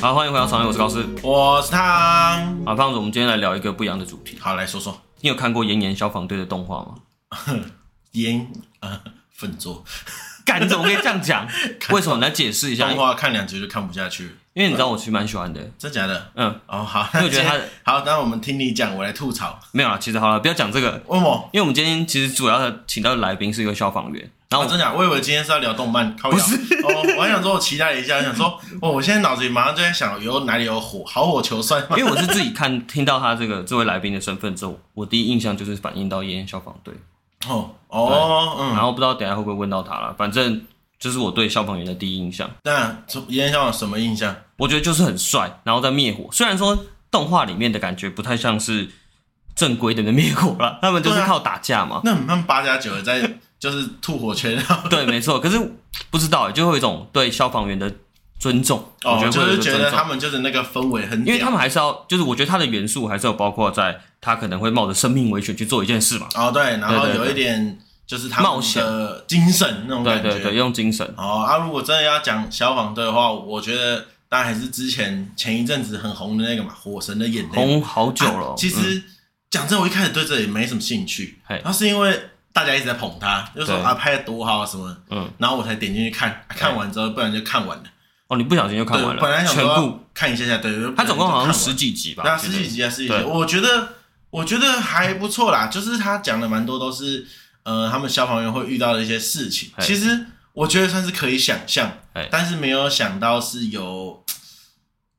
好，欢迎回到常乐，我是高斯，我是汤。好，胖子，我们今天来聊一个不一样的主题。好，来说说，你有看过炎炎消防队的动画吗？炎啊粪作，干，你怎么可以这样讲？为什么？来解释一下。动画看两集就看不下去，因为你知道我其实蛮喜欢的。真假的？嗯，哦好，因为我觉得他好，那我们听你讲，我来吐槽。没有啊，其实好了，不要讲这个。为什么？因为我们今天其实主要的请到的来宾是一个消防员。然后我真的，我以为今天是要聊动漫，靠不是哦，我还想说，我期待一下，想说，哦，我现在脑子里马上就在想，有哪里有火，好火球算吗？因为我是自己看听到他这个这位来宾的身份之后，我第一印象就是反映到炎炎消防队。哦哦，嗯，然后不知道等下会不会问到他了，反正就是我对消防员的第一印象。那炎炎消防什么印象？我觉得就是很帅，然后在灭火。虽然说动画里面的感觉不太像是正规的灭火了，他们就是靠打架嘛。啊、那他们八加九在。就是吐火圈，对，没错。可是不知道，就会有一种对消防员的尊重。哦，我觉得就是觉得他们就是那个氛围很，因为他们还是要，就是我觉得他的元素还是有包括在，他可能会冒着生命危险去做一件事嘛。哦，对，然后有一点就是他们的精神那种感觉，对对对，用精神。哦，啊，如果真的要讲消防队的话，我觉得当然还是之前前一阵子很红的那个嘛，《火神的眼泪》红好久了。其实讲真，我一开始对这也没什么兴趣，那是因为。大家一直在捧他，就说啊拍的多好什么，嗯，然后我才点进去看，看完之后不然就看完了。哦，你不小心就看完了？本来想全部看一下下，对，他总共好像十几集吧？对啊，十几集啊，十几集。我觉得我觉得还不错啦，就是他讲的蛮多都是呃他们消防员会遇到的一些事情。其实我觉得算是可以想象，但是没有想到是有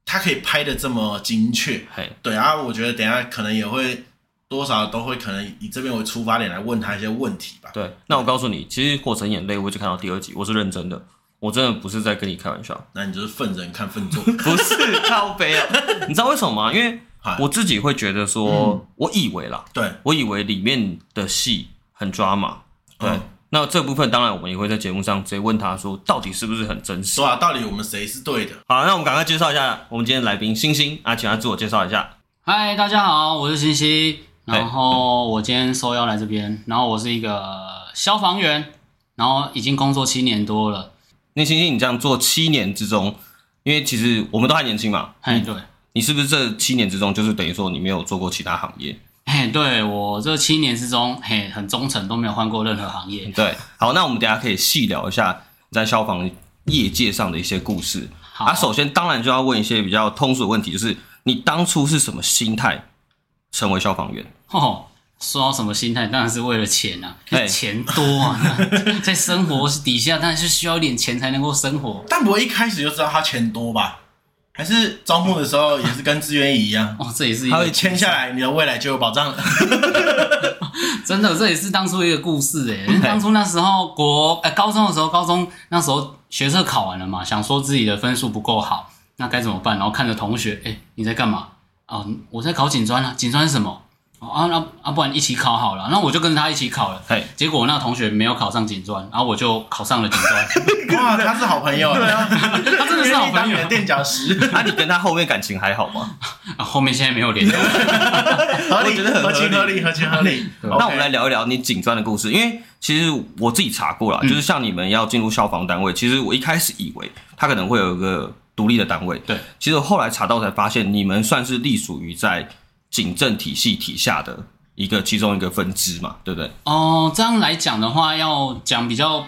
他可以拍的这么精确。对啊，我觉得等下可能也会。多少都会可能以这边为出发点来问他一些问题吧。对，那我告诉你，其实《火神眼泪》我就看到第二集，我是认真的，我真的不是在跟你开玩笑。那你就是粪人看粪作，不是靠北啊？你知道为什么吗？因为我自己会觉得说，嗯、我以为啦，对，我以为里面的戏很抓马。对，嗯、那这部分当然我们也会在节目上直接问他说，到底是不是很真实？对啊，到底我们谁是对的？好，那我们赶快介绍一下我们今天的来宾星星啊，请他自我介绍一下。嗨，大家好，我是星星。然后我今天受邀来这边，然后我是一个消防员，然后已经工作七年多了。那星星，你这样做七年之中，因为其实我们都还年轻嘛，哎，对，你是不是这七年之中就是等于说你没有做过其他行业？嘿，对，我这七年之中，嘿，很忠诚，都没有换过任何行业。对，好，那我们等下可以细聊一下在消防业界上的一些故事。好，啊，首先当然就要问一些比较通俗的问题，就是你当初是什么心态成为消防员？哦，说到什么心态，当然是为了钱啊，钱多啊，在生活底下，当然是需要一点钱才能够生活。但不会一开始就知道他钱多吧？还是招募的时候也是跟志愿一样？哦，这也是一他会签下来，你的未来就有保障了。真的，这也是当初一个故事诶。当初那时候国哎高中的时候，高中那时候学测考完了嘛，想说自己的分数不够好，那该怎么办？然后看着同学，哎，你在干嘛？哦，我在考警专啊，警专是什么？啊，那啊，不然一起考好了。那我就跟他一起考了。嘿，结果那个同学没有考上警专，然后我就考上了警专。哇，他是好朋友。对啊，他真的是好朋友。垫脚石。那你跟他后面感情还好吗？啊，后面现在没有联络。我觉得很合情合理，合情合理。那我们来聊一聊你警专的故事，因为其实我自己查过了，就是像你们要进入消防单位，其实我一开始以为他可能会有一个独立的单位。对，其实后来查到才发现，你们算是隶属于在。警政体系体下的一个其中一个分支嘛，对不对？哦，这样来讲的话，要讲比较，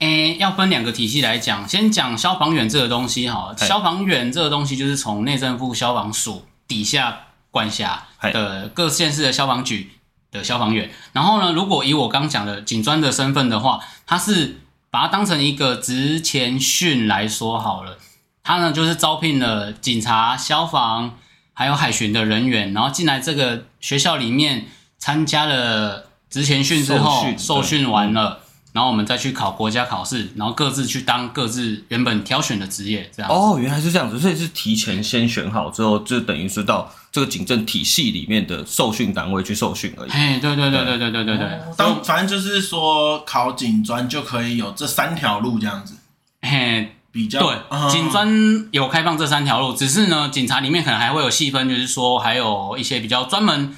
诶，要分两个体系来讲。先讲消防员这个东西哈，消防员这个东西就是从内政部消防署底下管辖的各县市的消防局的消防员。然后呢，如果以我刚讲的警专的身份的话，他是把它当成一个职前训来说好了。他呢就是招聘了警察、消防。还有海巡的人员，然后进来这个学校里面参加了职前训之后，受训完了，然后我们再去考国家考试，然后各自去当各自原本挑选的职业，这样。哦，原来是这样子，所以是提前先选好之后，就等于是到这个警政体系里面的受训单位去受训而已。哎，对对对对对对对对。当反正就是说考警专就可以有这三条路这样子。嘿。比较对，警专有开放这三条路，只是呢，警察里面可能还会有细分，就是说还有一些比较专门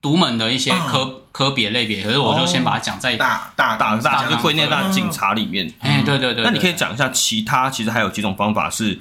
独门的一些科科别类别。可是我就先把它讲在大大大大就归类到警察里面。哎，对对对。那你可以讲一下其他，其实还有几种方法是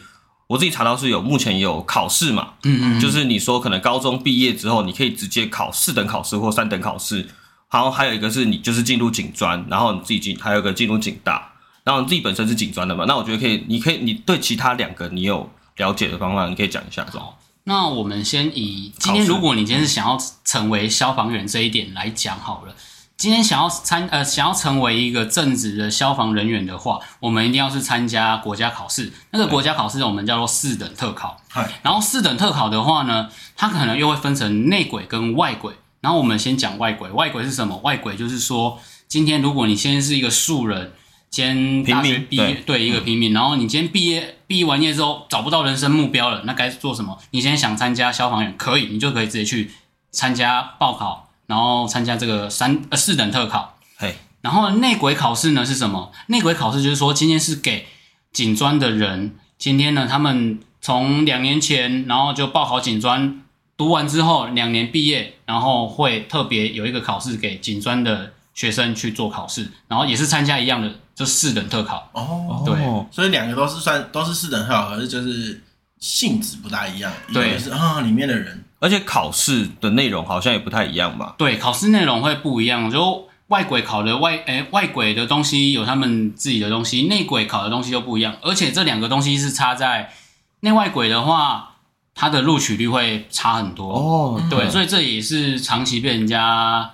我自己查到是有目前有考试嘛，嗯嗯，就是你说可能高中毕业之后，你可以直接考四等考试或三等考试，然后还有一个是你就是进入警专，然后你自己进，还有一个进入警大，然后你自己本身是警专的嘛，那我觉得可以，你可以，你对其他两个你有了解的方法，你可以讲一下，这种。那我们先以今天，如果你今天是想要成为消防员这一点来讲好了。今天想要参呃想要成为一个正职的消防人员的话，我们一定要是参加国家考试。那个国家考试我们叫做四等特考。然后四等特考的话呢，它可能又会分成内轨跟外轨。然后我们先讲外轨，外轨是什么？外轨就是说，今天如果你现在是一个素人，兼大学毕业，对，对一个平民，然后你今天毕业毕业完业之后找不到人生目标了，那该做什么？你现在想参加消防员，可以，你就可以直接去参加报考。然后参加这个三呃四等特考，嘿，然后内鬼考试呢是什么？内鬼考试就是说，今天是给警专的人，今天呢他们从两年前，然后就报考警专，读完之后两年毕业，然后会特别有一个考试给警专的学生去做考试，然后也是参加一样的，就四等特考。哦，对，所以两个都是算都是四等特考，可是就是性质不大一样，对，是啊里面的人。而且考试的内容好像也不太一样吧？对，考试内容会不一样。就外轨考的外，诶、欸，外轨的东西有他们自己的东西，内轨考的东西又不一样。而且这两个东西是差在内外轨的话，它的录取率会差很多。哦，对，嗯、所以这也是长期被人家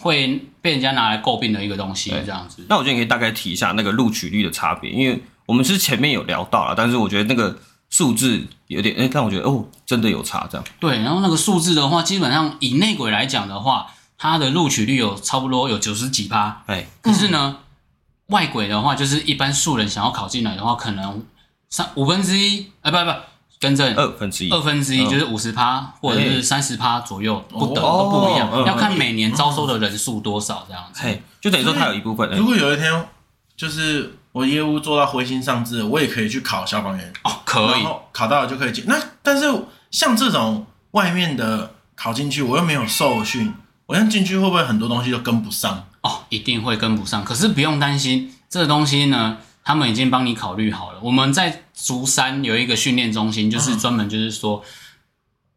会被人家拿来诟病的一个东西。这样子。那我觉得你可以大概提一下那个录取率的差别，因为我们是前面有聊到了，但是我觉得那个。数字有点哎，但我觉得哦，真的有差这样。对，然后那个数字的话，基本上以内鬼来讲的话，它的录取率有差不多有九十几趴。哎，可是呢，嗯、外鬼的话，就是一般素人想要考进来的话，可能三五分之一，哎，不不，更正，二分之一，二分之一就是五十趴，或者是三十趴左右，不等都不一样，哦、要看每年招收的人数多少这样子。嘿，就等于说它有一部分。如果有一天，就是。我业务做到灰心丧志，我也可以去考消防员哦，可以，然后考到了就可以进。那但是像这种外面的考进去，我又没有受训，我想进去会不会很多东西都跟不上？哦，一定会跟不上。可是不用担心，这个东西呢，他们已经帮你考虑好了。我们在竹山有一个训练中心，就是专门就是说。嗯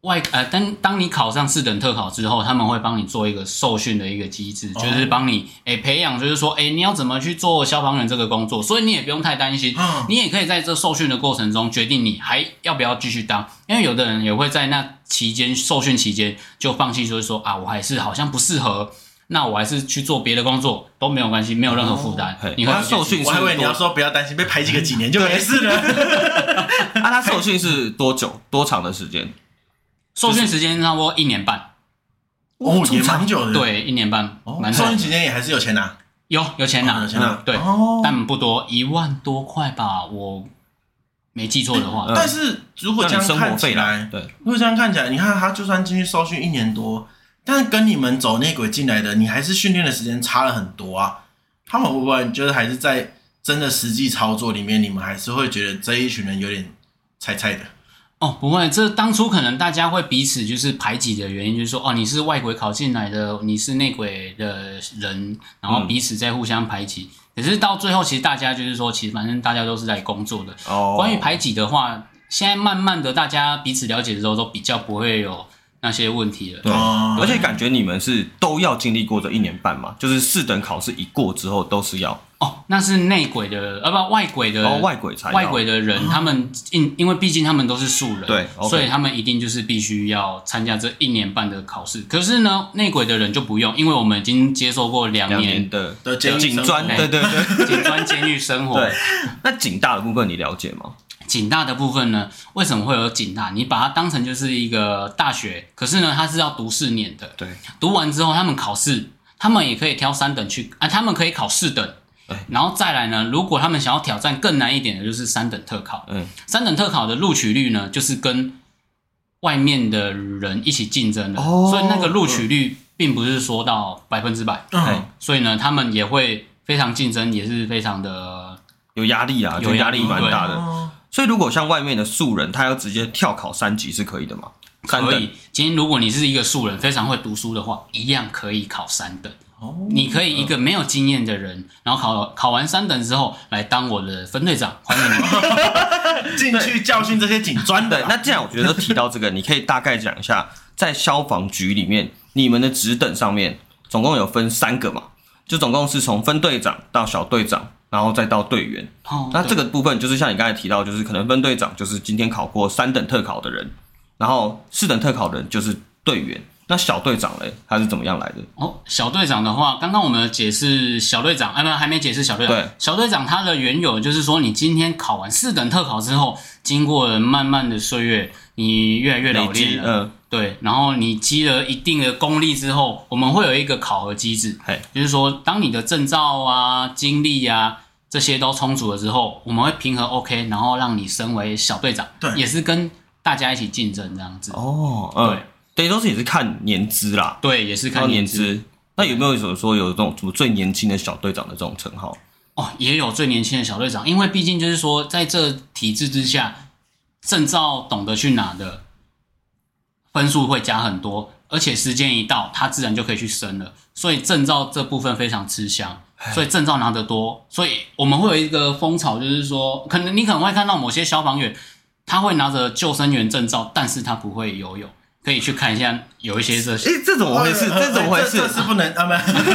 外呃，当当你考上四等特考之后，他们会帮你做一个受训的一个机制，就是帮你诶、欸、培养，就是说诶、欸、你要怎么去做消防员这个工作，所以你也不用太担心，你也可以在这受训的过程中决定你还要不要继续当，因为有的人也会在那期间受训期间就放弃，就是说啊我还是好像不适合，那我还是去做别的工作都没有关系，没有任何负担。你会受训，我还以为你要说不要担心被排挤个几年就没事了。啊，他受训是多久多长的时间？受训时间差不多一年半，哦，也蛮久的。对，一年半，哦，受训期间也还是有钱拿，有有钱拿，有钱拿，对，但不多，一万多块吧，我没记错的话。但是如果这样看起来，对，如果这样看起来，你看他就算进去受训一年多，但是跟你们走内鬼进来的，你还是训练的时间差了很多啊。他们会不会觉得还是在真的实际操作里面，你们还是会觉得这一群人有点菜菜的？哦，不会，这当初可能大家会彼此就是排挤的原因，就是说，哦，你是外鬼考进来的，你是内鬼的人，然后彼此在互相排挤。可是到最后，其实大家就是说，其实反正大家都是在工作的。哦。关于排挤的话，现在慢慢的大家彼此了解的时候，都比较不会有那些问题了。对。而且感觉你们是都要经历过这一年半嘛，就是四等考试一过之后都是要。哦，那是内鬼的，呃，不，外鬼的，哦，外鬼才外鬼的人，嗯、他们因因为毕竟他们都是素人，对，okay、所以他们一定就是必须要参加这一年半的考试。可是呢，内鬼的人就不用，因为我们已经接受过两年的的警专，对对对，警专监狱生活。对，那警大的部分你了解吗？警大的部分呢，为什么会有警大？你把它当成就是一个大学，可是呢，它是要读四年的。对，读完之后，他们考试，他们也可以挑三等去啊，他们可以考四等。然后再来呢，如果他们想要挑战更难一点的，就是三等特考。嗯，三等特考的录取率呢，就是跟外面的人一起竞争的，哦、所以那个录取率并不是说到百分之百。嗯，所以呢，他们也会非常竞争，也是非常的有压力啊，有压力蛮大的。所以如果像外面的素人，他要直接跳考三级是可以的吗？可以。今天如果你是一个素人，非常会读书的话，一样可以考三等。你可以一个没有经验的人，然后考考完三等之后来当我的分队长，欢迎你 进去教训这些警专的。那既然我觉得提到这个，你可以大概讲一下，在消防局里面，你们的职等上面总共有分三个嘛？就总共是从分队长到小队长，然后再到队员。哦，那这个部分就是像你刚才提到，就是可能分队长就是今天考过三等特考的人，然后四等特考的人就是队员。那小队长嘞，他是怎么样来的？哦，小队长的话，刚刚我们解释小队长，哎，不，还没解释小队长。对，小队长他的缘由就是说，你今天考完四等特考之后，经过了漫漫的岁月，你越来越老练了，嗯，对，然后你积了一定的功力之后，我们会有一个考核机制，嘿，就是说，当你的证照啊、经历啊这些都充足了之后，我们会评核 OK，然后让你升为小队长，对，也是跟大家一起竞争这样子。哦，嗯、对。等于都是也是看年资啦，对，也是看年资。那有没有说说有这种什么最年轻的小队长的这种称号？哦，也有最年轻的小队长，因为毕竟就是说，在这体制之下，证照懂得去拿的分数会加很多，而且时间一到，他自然就可以去升了。所以证照这部分非常吃香，所以证照拿得多，所以我们会有一个风潮，就是说，可能你可能会看到某些消防员，他会拿着救生员证照，但是他不会游泳。可以去看一下，有一些这些，诶，这怎么回事？这怎么回事？这是不能啊，不，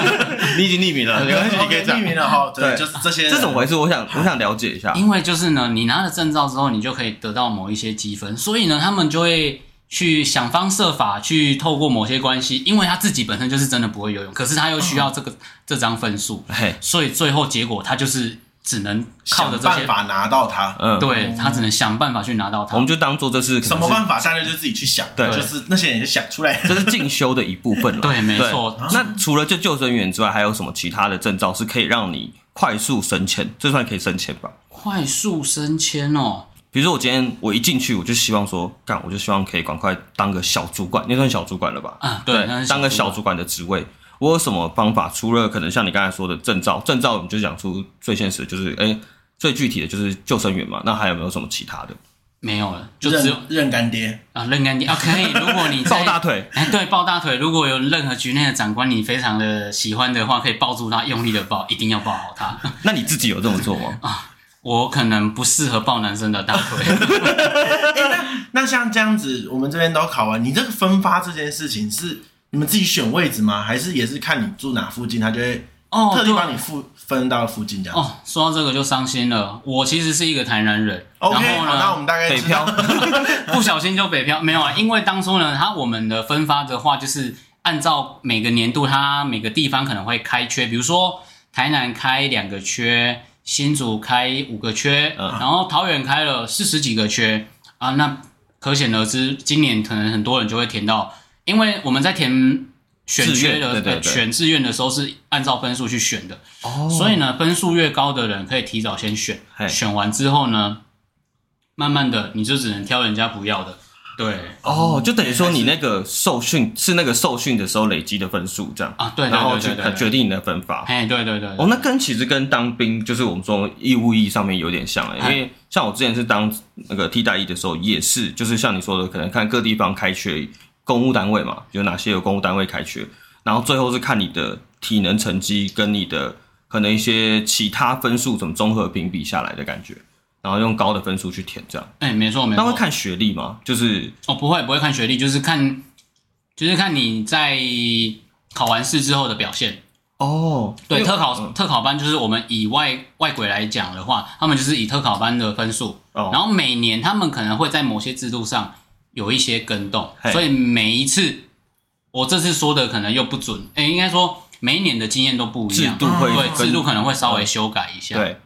你已经匿名了，没关系，你可以匿名了哈。对，就是这些，这怎么回事？我想，我想了解一下。因为就是呢，你拿了证照之后，你就可以得到某一些积分，所以呢，他们就会去想方设法去透过某些关系，因为他自己本身就是真的不会游泳，可是他又需要这个这张分数，所以最后结果他就是。只能靠着这些办法拿到它，嗯，对，他只能想办法去拿到它。我们就当做这是什么办法，大家就自己去想，对，就是那些人就想出来，这是进修的一部分了。对，没错。那除了就救生员之外，还有什么其他的证照是可以让你快速升迁？这算可以升迁吧？快速升迁哦，比如说我今天我一进去，我就希望说干，我就希望可以赶快当个小主管，那算小主管了吧？啊，对，当个小主管的职位。我有什么方法？除了可能像你刚才说的证照，证照我们就讲出最现实就是，哎、欸，最具体的就是救生员嘛。那还有没有什么其他的？没有了，就只有认干爹啊，认干爹啊，可以。如果你 抱大腿，哎，对，抱大腿。如果有任何局内的长官你非常的喜欢的话，可以抱住他，用力的抱，一定要抱好他。那你自己有这么做吗？啊，我可能不适合抱男生的大腿。欸、那那像这样子，我们这边都考完，你这个分发这件事情是？你们自己选位置吗？还是也是看你住哪附近，他就会哦特地帮你分分到附近这样哦。说到这个就伤心了。我其实是一个台南人，OK，然后呢，那我们大概北漂，不小心就北漂。没有啊，因为当初呢，他我们的分发的话，就是按照每个年度，他每个地方可能会开缺，比如说台南开两个缺，新竹开五个缺，嗯，然后桃园开了四十几个缺啊。那可想而知，今年可能很多人就会填到。因为我们在填选缺的对对对对选志愿的时候是按照分数去选的，哦，所以呢，分数越高的人可以提早先选，选完之后呢，慢慢的你就只能挑人家不要的，对，哦，就等于说你那个受训是那个受训的时候累积的分数这样。啊，对，然后就决定你的分法，哎，对对对，哦，那跟其实跟当兵就是我们说义务役上面有点像，因为像我之前是当那个替代役的时候也是，就是像你说的，可能看各地方开缺。公务单位嘛，有哪些有公务单位开缺，然后最后是看你的体能成绩跟你的可能一些其他分数怎么综合评比下来的感觉，然后用高的分数去填这样。哎、欸，没错没错。那会看学历吗？就是哦，不会不会看学历，就是看就是看你在考完试之后的表现。哦，对，特考、嗯、特考班就是我们以外外鬼来讲的话，他们就是以特考班的分数，哦、然后每年他们可能会在某些制度上。有一些更动，所以每一次我这次说的可能又不准。哎、欸，应该说每一年的经验都不一样，制度会对制度可能会稍微修改一下。对，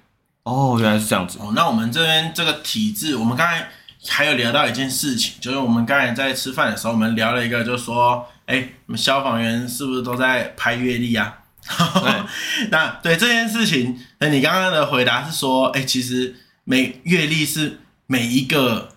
哦，原来是这样子。哦，那我们这边这个体制，我们刚才还有聊到一件事情，就是我们刚才在吃饭的时候，我们聊了一个，就是说，哎、欸，我们消防员是不是都在拍月历啊？对 那对这件事情，那你刚刚的回答是说，哎、欸，其实每月历是每一个。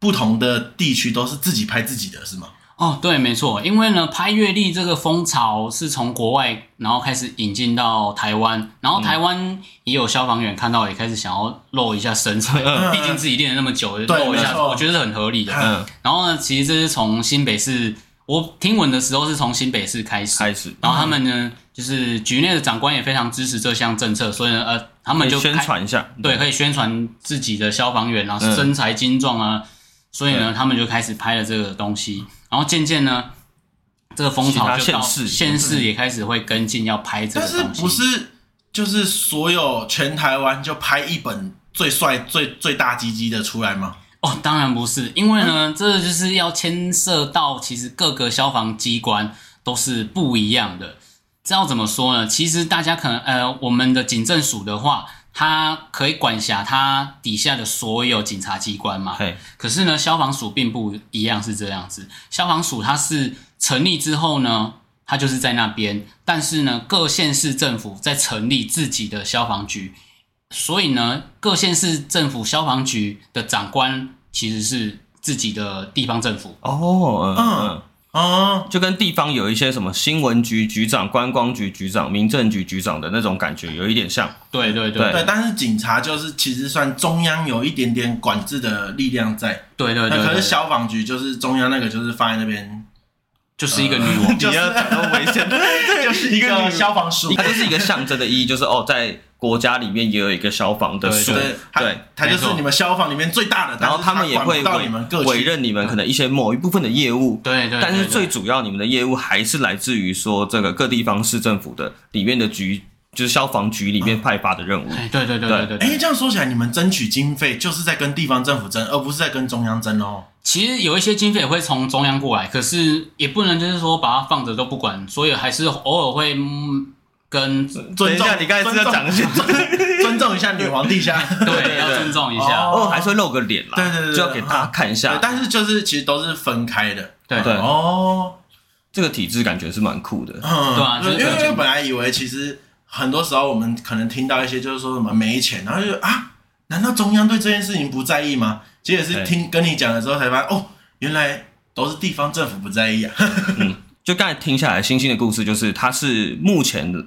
不同的地区都是自己拍自己的，是吗？哦，对，没错。因为呢，拍月历这个风潮是从国外，然后开始引进到台湾，然后台湾也有消防员看到，也开始想要露一下身材，嗯、毕竟自己练了那么久，露一下，我觉得是很合理的。嗯、然后呢，其实这是从新北市。我听闻的时候是从新北市开始，开始，然后他们呢，就是局内的长官也非常支持这项政策，所以呢，呃，他们就宣传一下，对，可以宣传自己的消防员，然后身材精壮啊，所以呢，他们就开始拍了这个东西，然后渐渐呢，这个风潮就到县市也开始会跟进要拍这个东西，但是不是就是所有全台湾就拍一本最帅、最最大鸡鸡的出来吗？哦，当然不是，因为呢，这就是要牵涉到其实各个消防机关都是不一样的。这要怎么说呢？其实大家可能呃，我们的警政署的话，它可以管辖它底下的所有警察机关嘛。对。可是呢，消防署并不一样，是这样子。消防署它是成立之后呢，它就是在那边，但是呢，各县市政府在成立自己的消防局。所以呢，各县市政府消防局的长官其实是自己的地方政府哦，嗯嗯哦，就跟地方有一些什么新闻局局长、观光局局长、民政局局长的那种感觉有一点像。对对对对，但是警察就是其实算中央有一点点管制的力量在。对对对，可是消防局就是中央那个就是放在那边，就是一个女王，就是很危险，就是一个消防署，它就是一个象征的意义，就是哦在。国家里面也有一个消防的署，对，它就是你们消防里面最大的。然后他们也会委任你们可能一些某一部分的业务，对对。但是最主要你们的业务还是来自于说这个各地方市政府的里面的局，就是消防局里面派发的任务。对对对对对。哎，这样说起来，你们争取经费就是在跟地方政府争，而不是在跟中央争哦。其实有一些经费也会从中央过来，可是也不能就是说把它放着都不管，所以还是偶尔会。跟尊重，你刚才是要讲一些 尊重一下女皇陛下，对，要尊重一下，哦，还是会露个脸啦，对对对，就要给大家看一下。但是就是其实都是分开的，对对哦，这个体制感觉是蛮酷的，嗯，对啊，因为因为本来以为其实很多时候我们可能听到一些就是说什么没钱，然后就啊，难道中央对这件事情不在意吗？其实也是听跟你讲的时候才发现，哦，原来都是地方政府不在意啊。嗯，就刚才听下来，星星的故事就是他是目前的。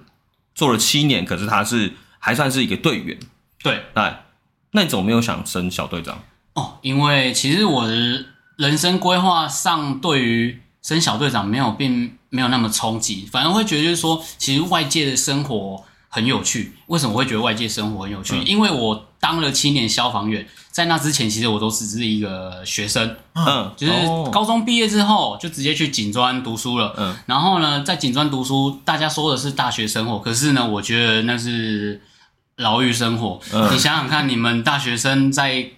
做了七年，可是他是还算是一个队员。对，哎，那你怎么没有想升小队长？哦，因为其实我的人生规划上，对于升小队长没有并没有那么冲击，反而会觉得就是说，其实外界的生活很有趣。为什么会觉得外界生活很有趣？嗯、因为我当了七年消防员，在那之前，其实我都只是一个学生。嗯，就是高中毕业之后就直接去警专读书了。嗯，然后呢，在警专读书，大家说的是大学生活，可是呢，我觉得那是牢狱生活。嗯，你想想看，你们大学生在。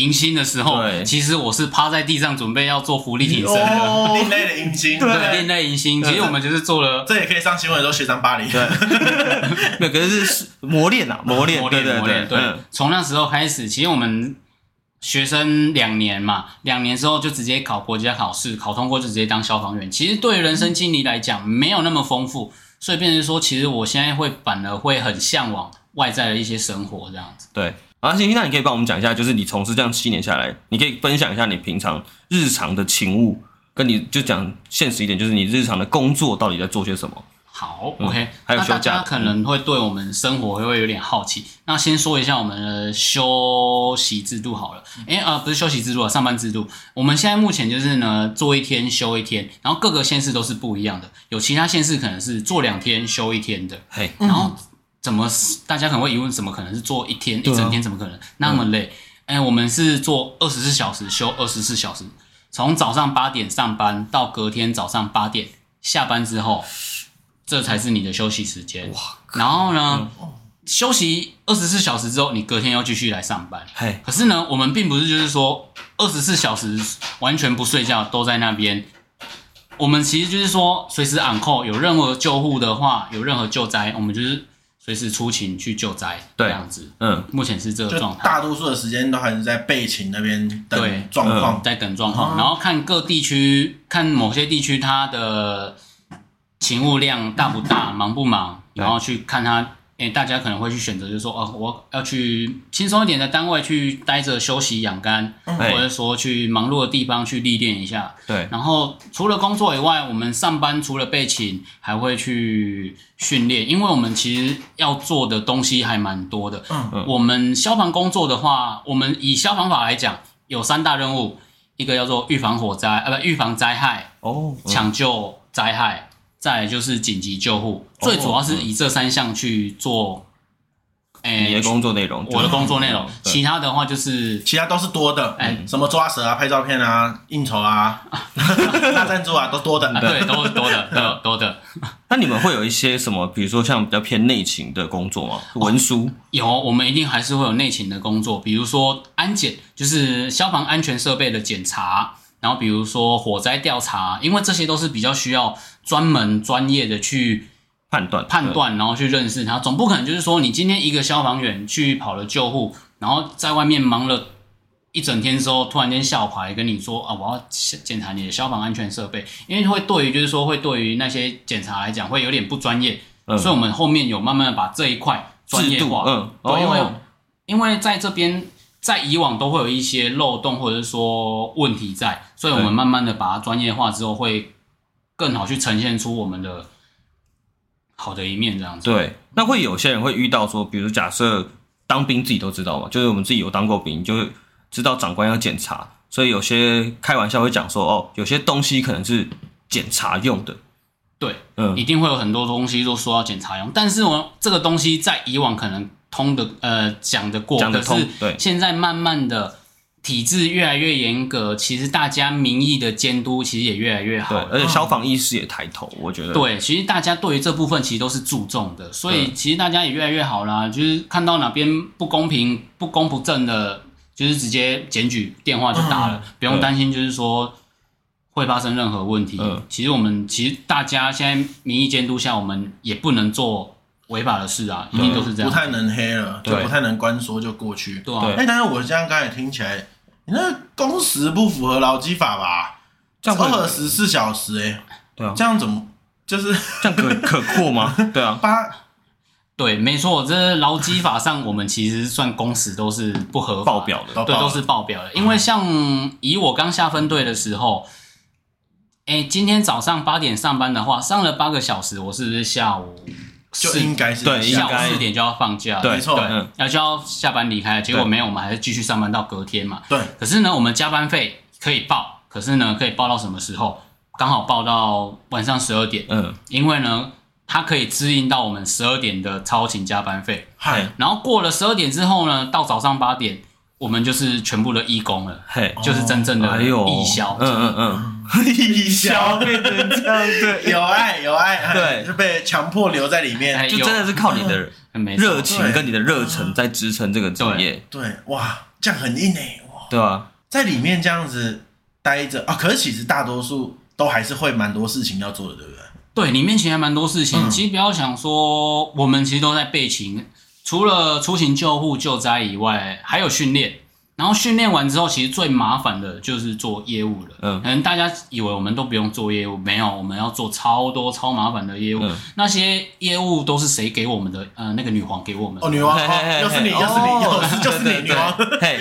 迎新的时候，其实我是趴在地上准备要做福利挺身的，哦、另类的迎新，对，另类迎新。其实我们就是做了，这也可以上新闻，说学长巴黎，对，没有，可是是磨练啊，磨练，磨练，磨练。对，从那时候开始，其实我们学生两年嘛，两年之后就直接考国家考试，考通过就直接当消防员。其实对于人生经历来讲，没有那么丰富，所以变成说，其实我现在会反而会很向往外在的一些生活这样子。对。啊，星星，那你可以帮我们讲一下，就是你从事这样七年下来，你可以分享一下你平常日常的勤务，跟你就讲现实一点，就是你日常的工作到底在做些什么？好，OK，嗯，还有休假，大家可能会对我们生活会有点好奇。那先说一下我们的休息制度好了。哎，呃，不是休息制度啊，上班制度。我们现在目前就是呢，做一天休一天，然后各个县市都是不一样的。有其他县市可能是做两天休一天的，嘿，然后。怎么？大家可能会疑问，怎么可能是做一天、啊、一整天？怎么可能那么累？哎、我们是做二十四小时，休二十四小时，从早上八点上班到隔天早上八点下班之后，这才是你的休息时间。哇！然后呢，嗯、休息二十四小时之后，你隔天要继续来上班。嘿，可是呢，我们并不是就是说二十四小时完全不睡觉都在那边。我们其实就是说，随时 on call，有任何救护的话，有任何救灾，我们就是。随时出勤去救灾，这样子，嗯，目前是这个状态。大多数的时间都还是在备勤那边等状况，在等状况，然后看各地区，看某些地区它的勤务量大不大，忙不忙，然后去看它。诶、欸，大家可能会去选择，就是说，哦，我要去轻松一点的单位去待着休息养肝，嗯、或者说去忙碌的地方去历练一下。对。然后除了工作以外，我们上班除了备勤，还会去训练，因为我们其实要做的东西还蛮多的。嗯嗯。我们消防工作的话，我们以消防法来讲，有三大任务，一个叫做预防火灾，呃，不，预防灾害哦，抢救灾害，再来就是紧急救护，最主要是以这三项去做。你的工作内容，我的工作内容，其他的话就是其他都是多的，哎，什么抓蛇啊、拍照片啊、应酬啊、大赞助啊，都多的，对，都是多的，都多的。那你们会有一些什么，比如说像比较偏内勤的工作吗？文书？有，我们一定还是会有内勤的工作，比如说安检，就是消防安全设备的检查，然后比如说火灾调查，因为这些都是比较需要专门专业的去。判断判断，然后去认识它，总不可能就是说你今天一个消防员去跑了救护，然后在外面忙了一整天之后，突然间下午跟你说啊，我要检查你的消防安全设备，因为会对于就是说会对于那些检查来讲会有点不专业，嗯、所以我们后面有慢慢的把这一块专业化，嗯，对，因为、哦、因为在这边在以往都会有一些漏洞或者是说问题在，所以我们慢慢的把它专业化之后，会更好去呈现出我们的。好的一面这样子，对，那会有些人会遇到说，比如假设当兵自己都知道嘛，就是我们自己有当过兵，就会知道长官要检查，所以有些开玩笑会讲说，哦，有些东西可能是检查用的，对，嗯，一定会有很多东西都说要检查用，但是我这个东西在以往可能通的，呃，讲得过，讲得通，对，现在慢慢的。体制越来越严格，其实大家民意的监督其实也越来越好，对，而且消防意识也抬头，嗯、我觉得。对，其实大家对于这部分其实都是注重的，所以其实大家也越来越好啦。就是看到哪边不公平、不公不正的，就是直接检举电话就打了，嗯、不用担心，就是说会发生任何问题。嗯、其实我们其实大家现在民意监督下，我们也不能做违法的事啊，一定都是这样，不太能黑了，就，不太能关说就过去。对，哎、啊，但是我这样刚才听起来。你那工时不符合劳基法吧？这样不合十四小时哎、欸，对啊，这样怎么就是这样可可扩吗？对啊，八对，没错，这劳基法上我们其实算工时都是不合法报表的，对，都是报表的。因为像以我刚下分队的时候，哎、欸，今天早上八点上班的话，上了八个小时，我是不是下午？就应该是对，下午四点就要放假，对，没错，嗯，要就要下班离开，结果没有，我们还是继续上班到隔天嘛。对，可是呢，我们加班费可以报，可是呢，可以报到什么时候？刚好报到晚上十二点，嗯，因为呢，它可以支应到我们十二点的超勤加班费。嗨，然后过了十二点之后呢，到早上八点。我们就是全部的义工了，嘿，就是真正的义消，嗯嗯嗯，义消变成这样，对，有爱有爱，对，是被强迫留在里面，就真的是靠你的热情跟你的热忱在支撑这个职业，对，哇，这样很硬诶，哇，对啊，在里面这样子待着啊，可是其实大多数都还是会蛮多事情要做的，对不对？对，里面其实还蛮多事情，其实不要想说我们其实都在备勤。除了出勤救护救灾以外，还有训练。然后训练完之后，其实最麻烦的就是做业务了。嗯，可能大家以为我们都不用做业务，没有，我们要做超多超麻烦的业务。嗯，那些业务都是谁给我们的？呃，那个女皇给我们。哦，女皇，又是你，又是你，又是就是你，女皇。嘿，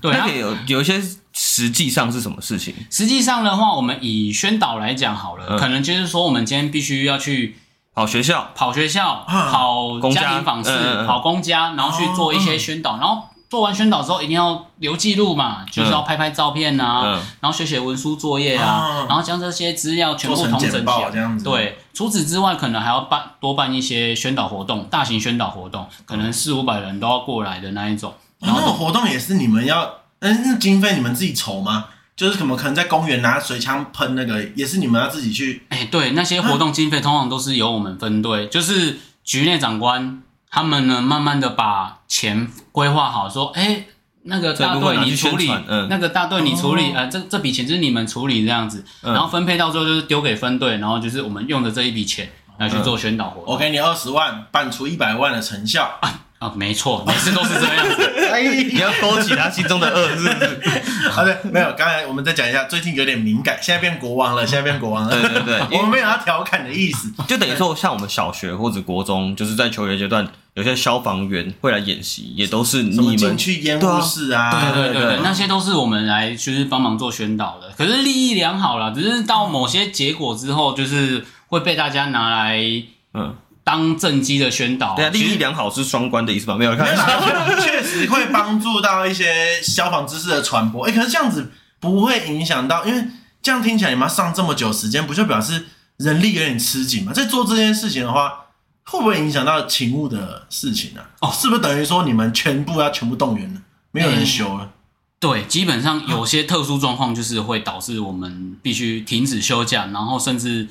对，那有有一些实际上是什么事情？实际上的话，我们以宣导来讲好了，可能就是说，我们今天必须要去。跑学校，跑学校，跑家庭访视，嗯嗯、跑公家，然后去做一些宣导，哦嗯、然后做完宣导之后一定要留记录嘛，嗯、就是要拍拍照片啊，嗯、然后写写文书作业啊，哦、然后将这些资料全部统整起来。这样子。对，除此之外，可能还要办多办一些宣导活动，大型宣导活动，可能四五百人都要过来的那一种。然后、哦、活动也是你们要，嗯，那经费你们自己筹吗？就是怎么可能在公园拿水枪喷那个，也是你们要自己去。哎、欸，对，那些活动经费通常都是由我们分队，啊、就是局内长官他们呢，慢慢的把钱规划好，说，哎、欸，那个大队你处理，嗯、那个大队你处理，哦、呃，这这笔钱就是你们处理这样子，嗯、然后分配到最后就是丢给分队，然后就是我们用的这一笔钱来去做宣导活动。我给你二十万，办出一百万的成效。啊啊，没错，每次都是这样子。哎，你要勾起他心中的恶，是不是？好的，没有。刚才我们再讲一下，最近有点敏感，现在变国王了，现在变国王了。对对对，我们没有要调侃的意思，就等于说，像我们小学或者国中，就是在求学阶段，有些消防员会来演习，也都是你们去烟雾室啊，对对对对，那些都是我们来就是帮忙做宣导的。可是利益良好啦，只是到某些结果之后，就是会被大家拿来嗯。当政绩的宣导，对啊，利益良好是双关的意思吧？没有看，确实会帮助到一些消防知识的传播。哎、欸，可是这样子不会影响到，因为这样听起来你们要上这么久时间，不就表示人力有点吃紧嘛？在做这件事情的话，会不会影响到勤务的事情呢、啊？哦，是不是等于说你们全部要全部动员了，没有人休了？对，基本上有些特殊状况就是会导致我们必须停止休假，然后甚至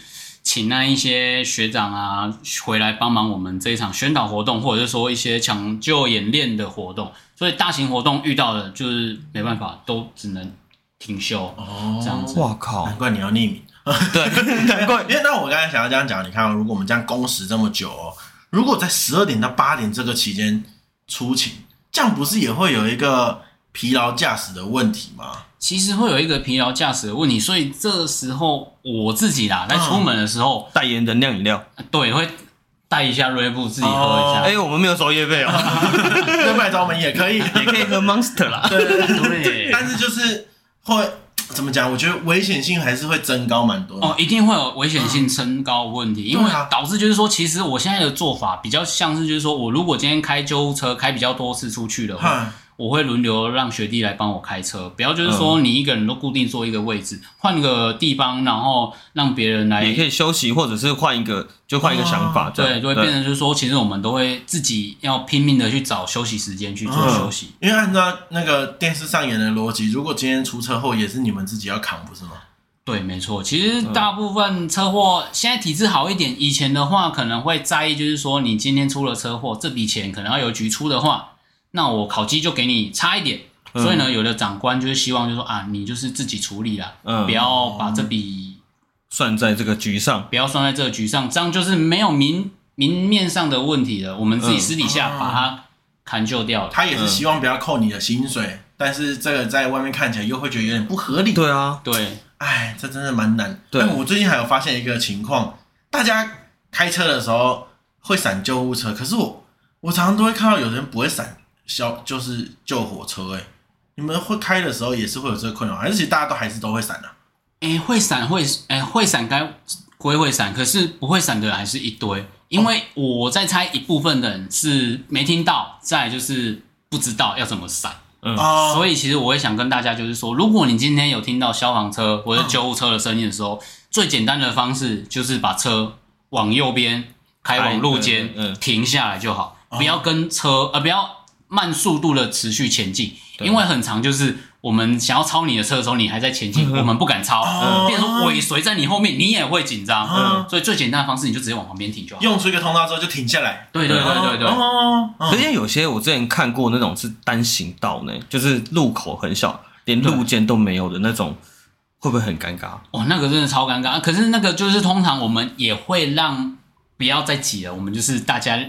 请那一些学长啊回来帮忙我们这一场宣导活动，或者是说一些抢救演练的活动。所以大型活动遇到的就是没办法，都只能停休哦，这样子。哇靠！难怪你要匿名。对，难怪。因为那我刚才想要这样讲，你看，如果我们这样工时这么久哦，如果在十二点到八点这个期间出勤，这样不是也会有一个？疲劳驾驶的问题吗？其实会有一个疲劳驾驶的问题，所以这时候我自己啦，在出门的时候代言能量饮料，对，会带一下瑞布自己喝一下。哎、哦欸，我们没有收业费哦，对，卖找我们也可以，也可以喝 Monster 啦。对对对，但是就是会怎么讲？我觉得危险性还是会增高蛮多哦，一定会有危险性增高的问题，嗯、因为导致就是说，其实我现在的做法比较像是就是说我如果今天开救护车开比较多次出去的话。我会轮流让学弟来帮我开车，不要就是说你一个人都固定坐一个位置，换、嗯、个地方，然后让别人来。也可以休息，或者是换一个，就换一个想法，哦、对，就会变成就是说，其实我们都会自己要拼命的去找休息时间去做休息。嗯、因为按照那个电视上演的逻辑，如果今天出车祸，也是你们自己要扛，不是吗？对，没错。其实大部分车祸现在体质好一点，以前的话可能会在意，就是说你今天出了车祸，这笔钱可能要邮局出的话。那我烤鸡就给你差一点，嗯、所以呢，有的长官就是希望，就是说啊，你就是自己处理啦，嗯，不要把这笔算在这个局上，不要算在这个局上，这样就是没有明明面上的问题了。我们自己私底下把它砍就掉了。他也是希望不要扣你的薪水，嗯、但是这个在外面看起来又会觉得有点不合理。对啊，对，哎，这真的蛮难。对，但我最近还有发现一个情况，大家开车的时候会闪救护车，可是我我常常都会看到有人不会闪。消就是救火车哎、欸，你们会开的时候也是会有这个困扰，还是其实大家都还是都会闪的、啊？哎、欸，会闪会哎、欸、会闪该归会闪，可是不会闪的人还是一堆。因为我在猜一部分的人是没听到，再就是不知道要怎么闪。嗯，所以其实我也想跟大家就是说，如果你今天有听到消防车或者救护车的声音的时候，嗯、最简单的方式就是把车往右边开往路肩，嗯，停下来就好，不要跟车呃不要。慢速度的持续前进，因为很长，就是我们想要超你的车的时候，你还在前进，我们不敢超，嗯，变成尾随在你后面，你也会紧张，嗯，所以最简单的方式，你就直接往旁边停就好，用出一个通道之后就停下来，对对对对对，哦，而且有些我之前看过那种是单行道呢，就是路口很小，连路肩都没有的那种，会不会很尴尬？哦，那个真的超尴尬，可是那个就是通常我们也会让不要再挤了，我们就是大家。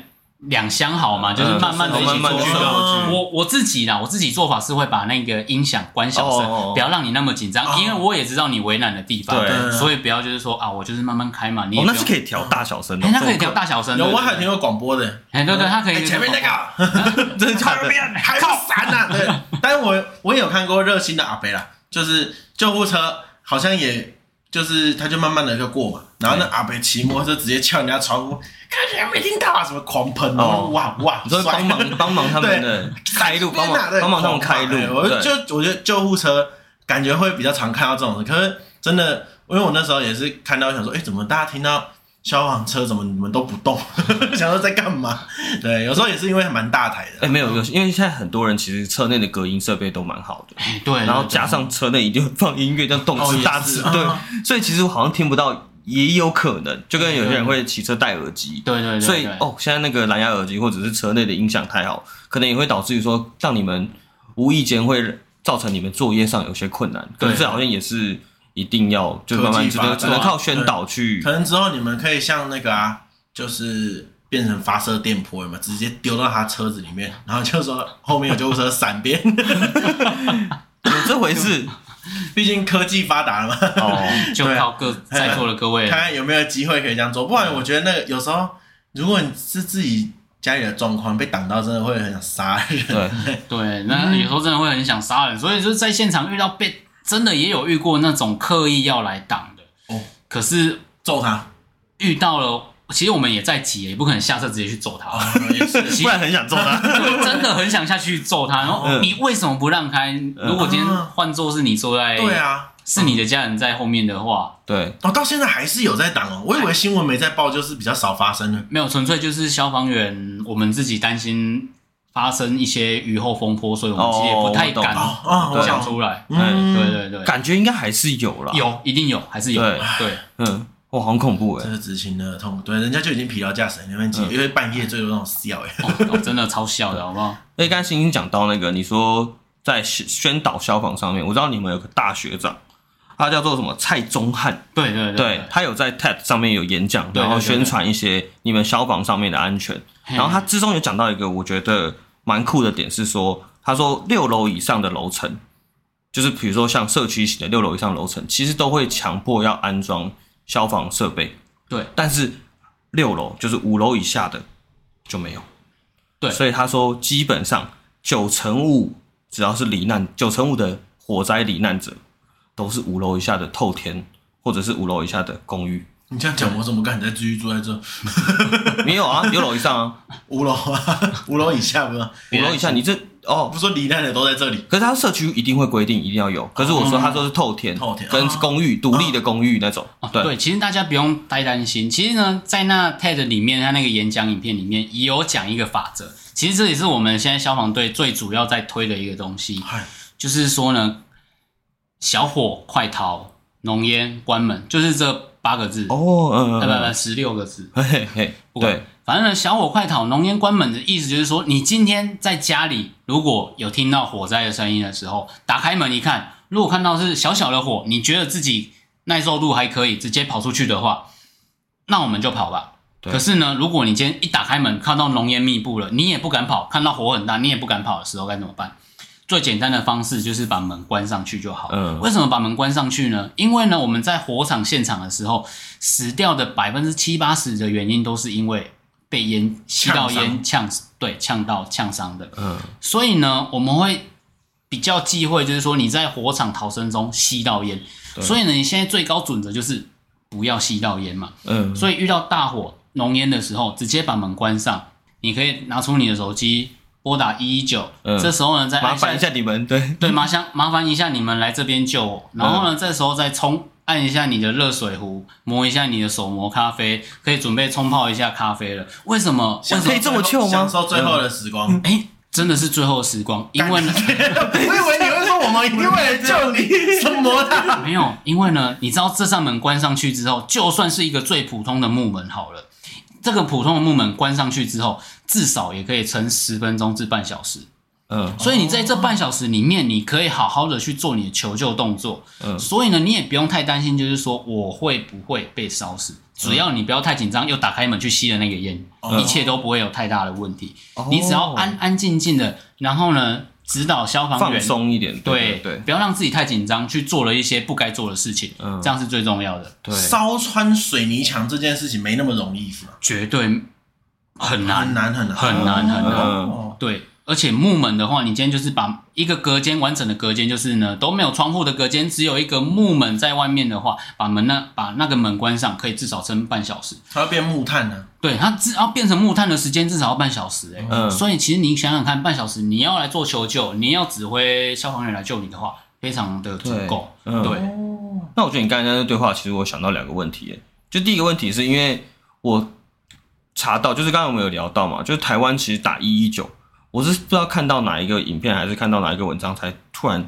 两相好嘛，就是慢慢的一起过去。我我自己啦，我自己做法是会把那个音响关小声，不要让你那么紧张，因为我也知道你为难的地方，所以不要就是说啊，我就是慢慢开嘛。你那是可以调大小声的，那可以调大小声。有我还有听过广播的，哎，对对，它可以。前面那个，真的假的？还靠闪呐，对。但是我我也有看过热心的阿伯啦，就是救护车好像也。就是他就慢慢的就过嘛，然后那阿北骑摩托车直接敲人家窗户，看起来没听到啊，什么狂喷哦，哇哇，你说帮忙帮忙他们的开路，帮忙帮忙他们开路，我就我觉得救护车感觉会比较常看到这种事，可是真的，因为我那时候也是看到想说，哎，怎么大家听到？消防车怎么你们都不动？想说在干嘛？对，有时候也是因为蛮大台的。哎、欸，没有，有因为现在很多人其实车内的隔音设备都蛮好的。哎，对。然后加上车内一定会放音乐，这样动次大次。对，所以其实我好像听不到，也有可能，就跟有些人会骑车戴耳机。对对对。所以哦，现在那个蓝牙耳机或者是车内的音响太好，可能也会导致于说，让你们无意间会造成你们作业上有些困难。对，这好像也是。一定要就慢慢只能只能靠宣导去，可能之后你们可以像那个啊，就是变成发射电波嘛，直接丢到他车子里面，然后就说后面有救护车闪边，有 这回事？毕竟科技发达了嘛。哦，就靠各在座的各位，看看有没有机会可以这样做。不然我觉得那个有时候，如果你是自己家里的状况被挡到，真的会很想杀人。对 对，那有时候真的会很想杀人，所以就是在现场遇到被。真的也有遇过那种刻意要来挡的哦，可是揍他，遇到了其实我们也在急，也不可能下车直接去揍他，也是，不然很想揍他，真的很想下去揍他。然后你为什么不让开？如果今天换做是你坐在，对啊，是你的家人在后面的话，对，哦，到现在还是有在挡哦。我以为新闻没在报，就是比较少发生的。没有，纯粹就是消防员，我们自己担心发生一些雨后风波，所以我们其实也不太敢讲出来。嗯，对对对，感觉应该还是有了，有，一定有，还是有，对，嗯。哇，好恐怖哎！这是执勤的痛，对，人家就已经疲劳驾驶，你们因为半夜最多那种笑哎，真的超笑的，好不好？哎，刚才星星讲到那个，你说在宣导消防上面，我知道你们有个大学长，他叫做什么蔡宗汉，对对对，他有在 TED 上面有演讲，然后宣传一些你们消防上面的安全。然后他之中有讲到一个我觉得蛮酷的点是说，他说六楼以上的楼层，就是比如说像社区型的六楼以上楼层，其实都会强迫要安装。消防设备，对，但是六楼就是五楼以下的就没有，对，所以他说基本上九成五只要是罹难，九成五的火灾罹难者都是五楼以下的透天或者是五楼以下的公寓。你这样讲，我怎么敢再继续住在这？没有啊，六楼以上啊，五楼啊，五楼以下不是？五楼以下，你这哦，不说离难的都在这里，可是他社区一定会规定一定要有。可是我说他说是透天，透天跟公寓独立的公寓那种。对对，其实大家不用太担心。其实呢，在那 TED 里面，他那个演讲影片里面也有讲一个法则。其实这也是我们现在消防队最主要在推的一个东西，就是说呢，小火快逃，浓烟关门，就是这。八个字。哦，嗯，不不不，十六个字，嘿嘿，对，反正呢，小火快逃，浓烟关门的意思就是说，你今天在家里如果有听到火灾的声音的时候，打开门一看，如果看到是小小的火，你觉得自己耐受度还可以，直接跑出去的话，那我们就跑吧。对。可是呢，如果你今天一打开门看到浓烟密布了，你也不敢跑，看到火很大，你也不敢跑的时候该怎么办？最简单的方式就是把门关上去就好。嗯，为什么把门关上去呢？因为呢，我们在火场现场的时候，死掉的百分之七八十的原因都是因为被烟吸到烟呛，呛对，呛到呛伤的。嗯，所以呢，我们会比较忌讳，就是说你在火场逃生中吸到烟。所以呢，你现在最高准则就是不要吸到烟嘛。嗯，所以遇到大火浓烟的时候，直接把门关上。你可以拿出你的手机。拨打一一九，这时候呢，再麻烦一下你们，对 对，麻烦麻烦一下你们来这边救我。然后呢，这时候再冲按一下你的热水壶，磨一下你的手磨咖啡，可以准备冲泡一下咖啡了。为什么？可以这么糗吗？享受最后的时光。哎，真的是最后的时光，因为呢，我以为你会说我们一定会来救你，什么的？没有，因为呢，你知道这扇门关上去之后，就算是一个最普通的木门好了。这个普通的木门关上去之后，至少也可以撑十分钟至半小时。嗯，所以你在这半小时里面，你可以好好的去做你的求救动作。嗯，所以呢，你也不用太担心，就是说我会不会被烧死。只要你不要太紧张，又打开门去吸了那个烟，一切都不会有太大的问题。你只要安安静静的，然后呢，指导消防员放松一点，对对，不要让自己太紧张，去做了一些不该做的事情，嗯，这样是最重要的。对，烧穿水泥墙这件事情没那么容易，是吧？绝对很难，很难，很难，很难，很难。对。而且木门的话，你今天就是把一个隔间完整的隔间，就是呢都没有窗户的隔间，只有一个木门在外面的话，把门那把那个门关上，可以至少撑半小时。它要变木炭呢？对，它至要变成木炭的时间至少要半小时哎。嗯。所以其实你想想看，半小时你要来做求救，你要指挥消防员来救你的话，非常的足够。嗯、对。那我觉得你刚才那个对话，其实我想到两个问题。就第一个问题是因为我查到，就是刚才我们有聊到嘛，就是台湾其实打一一九。我是不知道看到哪一个影片，还是看到哪一个文章，才突然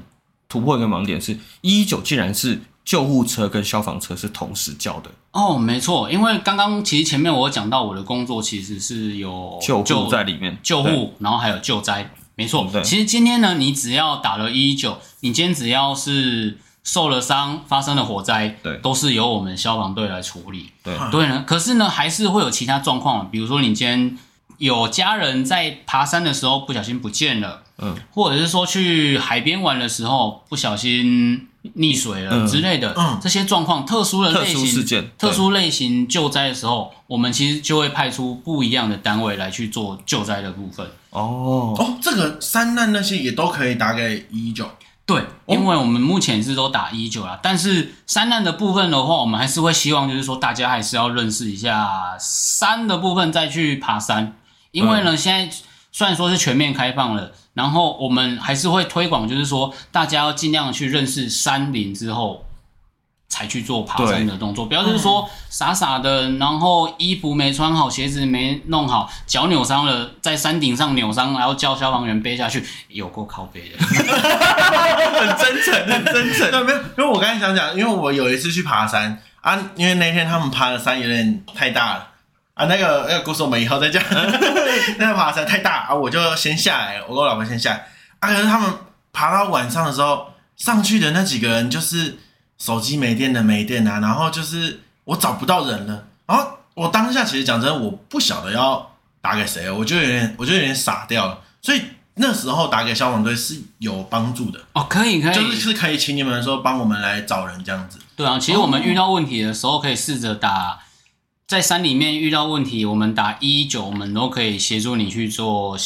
突破一个盲点，是一一九竟然是救护车跟消防车是同时叫的。哦，没错，因为刚刚其实前面我有讲到我的工作其实是有救护在里面，救护，然后还有救灾，没错。对，其实今天呢，你只要打了一一九，你今天只要是受了伤，发生了火灾，对，都是由我们消防队来处理。对，对呢，可是呢，还是会有其他状况，比如说你今天。有家人在爬山的时候不小心不见了，嗯，或者是说去海边玩的时候不小心溺水了之类的，嗯，这些状况，特殊的类型、特殊事件、特殊类型救灾的时候，我们其实就会派出不一样的单位来去做救灾的部分。哦。哦，这个山难那些也都可以打给一一九。对，因为我们目前是都打一九啦，但是山难的部分的话，我们还是会希望就是说大家还是要认识一下山的部分再去爬山，因为呢，现在虽然说是全面开放了，然后我们还是会推广，就是说大家要尽量去认识山林之后。才去做爬山的动作，不要就是说傻傻的，然后衣服没穿好，鞋子没弄好，脚扭伤了，在山顶上扭伤，然后叫消防员背下去，有够靠背的，很真诚，很真诚。对，没有，因为我刚才想讲，因为我有一次去爬山啊，因为那天他们爬的山有点太大了啊，那个那个故事我们以后再讲。那个爬山太大啊，我就先下来，我跟我老婆先下来啊，可是他们爬到晚上的时候，上去的那几个人就是。手机没电的没电啊，然后就是我找不到人了，然后我当下其实讲真的，我不晓得要打给谁，我就有点，我就有点傻掉了。所以那时候打给消防队是有帮助的哦，可以可以，就是是可以请你们说帮我们来找人这样子。对啊，其实我们遇到问题的时候，可以试着打在山里面遇到问题，我们打一一九，我们都可以协助你去做。